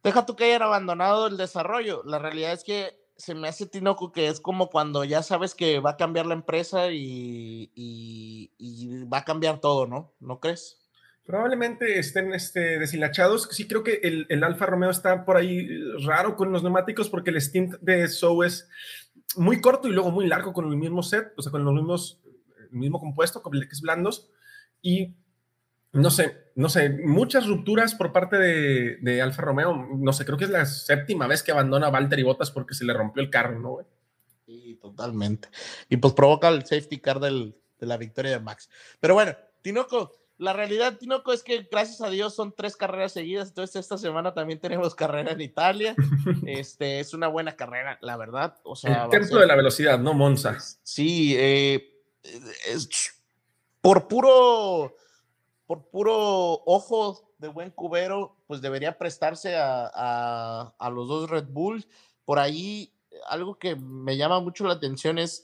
Deja tú que hayan abandonado el desarrollo. La realidad es que se me hace Tinoco que es como cuando ya sabes que va a cambiar la empresa y, va a cambiar todo, ¿no? ¿No crees? Probablemente estén este, deshilachados. Sí, creo que el, el, Alfa Romeo está por ahí raro con los neumáticos porque el stint de Show es muy corto y luego muy largo con el mismo set, o sea, con los mismos, el mismo compuesto, que es blandos. Y no sé, no sé, muchas rupturas por parte de, Alfa Romeo. No sé, creo que es la séptima vez que abandona a Valtteri Bottas porque se le rompió el carro, ¿no, güey? Sí, totalmente. Y pues provoca el safety car de la victoria de Max. Pero bueno, Tinoco, la realidad, Tinoco, es que gracias a Dios son tres carreras seguidas. Entonces, esta semana también tenemos carrera en Italia. este es una buena carrera, la verdad. O sea, el templo de la velocidad, ¿no, Monza? Sí, eh, por puro por puro ojo de buen cubero, pues debería prestarse a, los dos Red Bulls. Por ahí, algo que me llama mucho la atención es,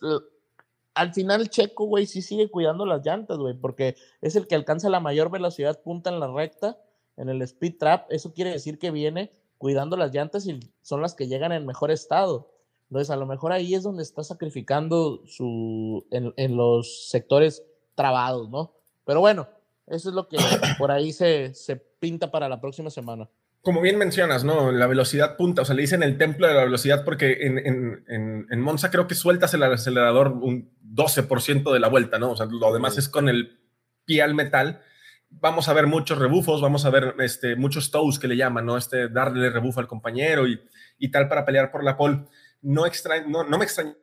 al final Checo, güey, sí sigue cuidando las llantas, güey, porque es el que alcanza la mayor velocidad punta en la recta, en el speed trap. Eso quiere decir que viene cuidando las llantas y son las que llegan en mejor estado. Entonces, a lo mejor ahí es donde está sacrificando su, en, en los sectores trabados, ¿no? Pero bueno, eso es lo que por ahí se, se pinta para la próxima semana como bien mencionas, ¿no? La velocidad punta, o sea, le dicen el templo de la velocidad porque en, en, en, Monza creo que sueltas el acelerador un 12% de la vuelta, ¿no? O sea, lo demás es con el pie al metal. Vamos a ver muchos rebufos, vamos a ver este, muchos toes que le llaman, ¿no? Este, darle rebufo al compañero y, y tal para pelear por la pole. No, extra, no, no me extraña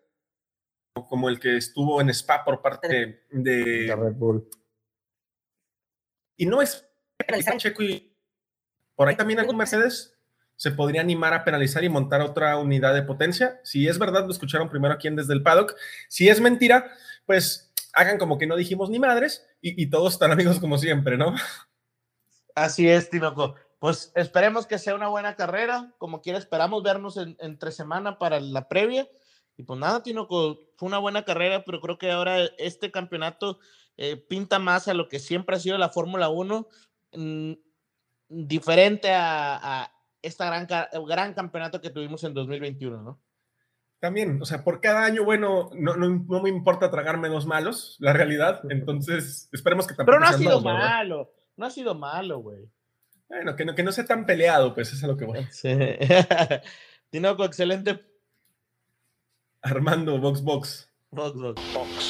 como el que estuvo en Spa por parte de, Red Bull. Y no es Checo y por ahí también algún Mercedes se podría animar a penalizar y montar otra unidad de potencia. Si es verdad, lo escucharon primero aquí en Desde el Paddock. Si es mentira, pues hagan como que no dijimos ni madres y, todos están amigos como siempre, ¿no? Así es, Tinoco. Pues esperemos que sea una buena carrera. Como quiera, esperamos vernos en, entre semana para la previa. Y pues nada, Tinoco, fue una buena carrera, pero creo que ahora este campeonato eh, pinta más a lo que siempre ha sido la Fórmula 1 diferente a, a este gran, gran campeonato que tuvimos en 2021, ¿no? También, o sea, por cada año, bueno, no, no, me importa tragar menos malos, la realidad. Entonces, esperemos que tampoco. Pero no ha sido malo, no ha sido malo, güey. Bueno, que no, que no sea tan peleado, pues eso es a lo que voy. Sí. Tinoco, excelente. Armando, Box Box. Box Box. Box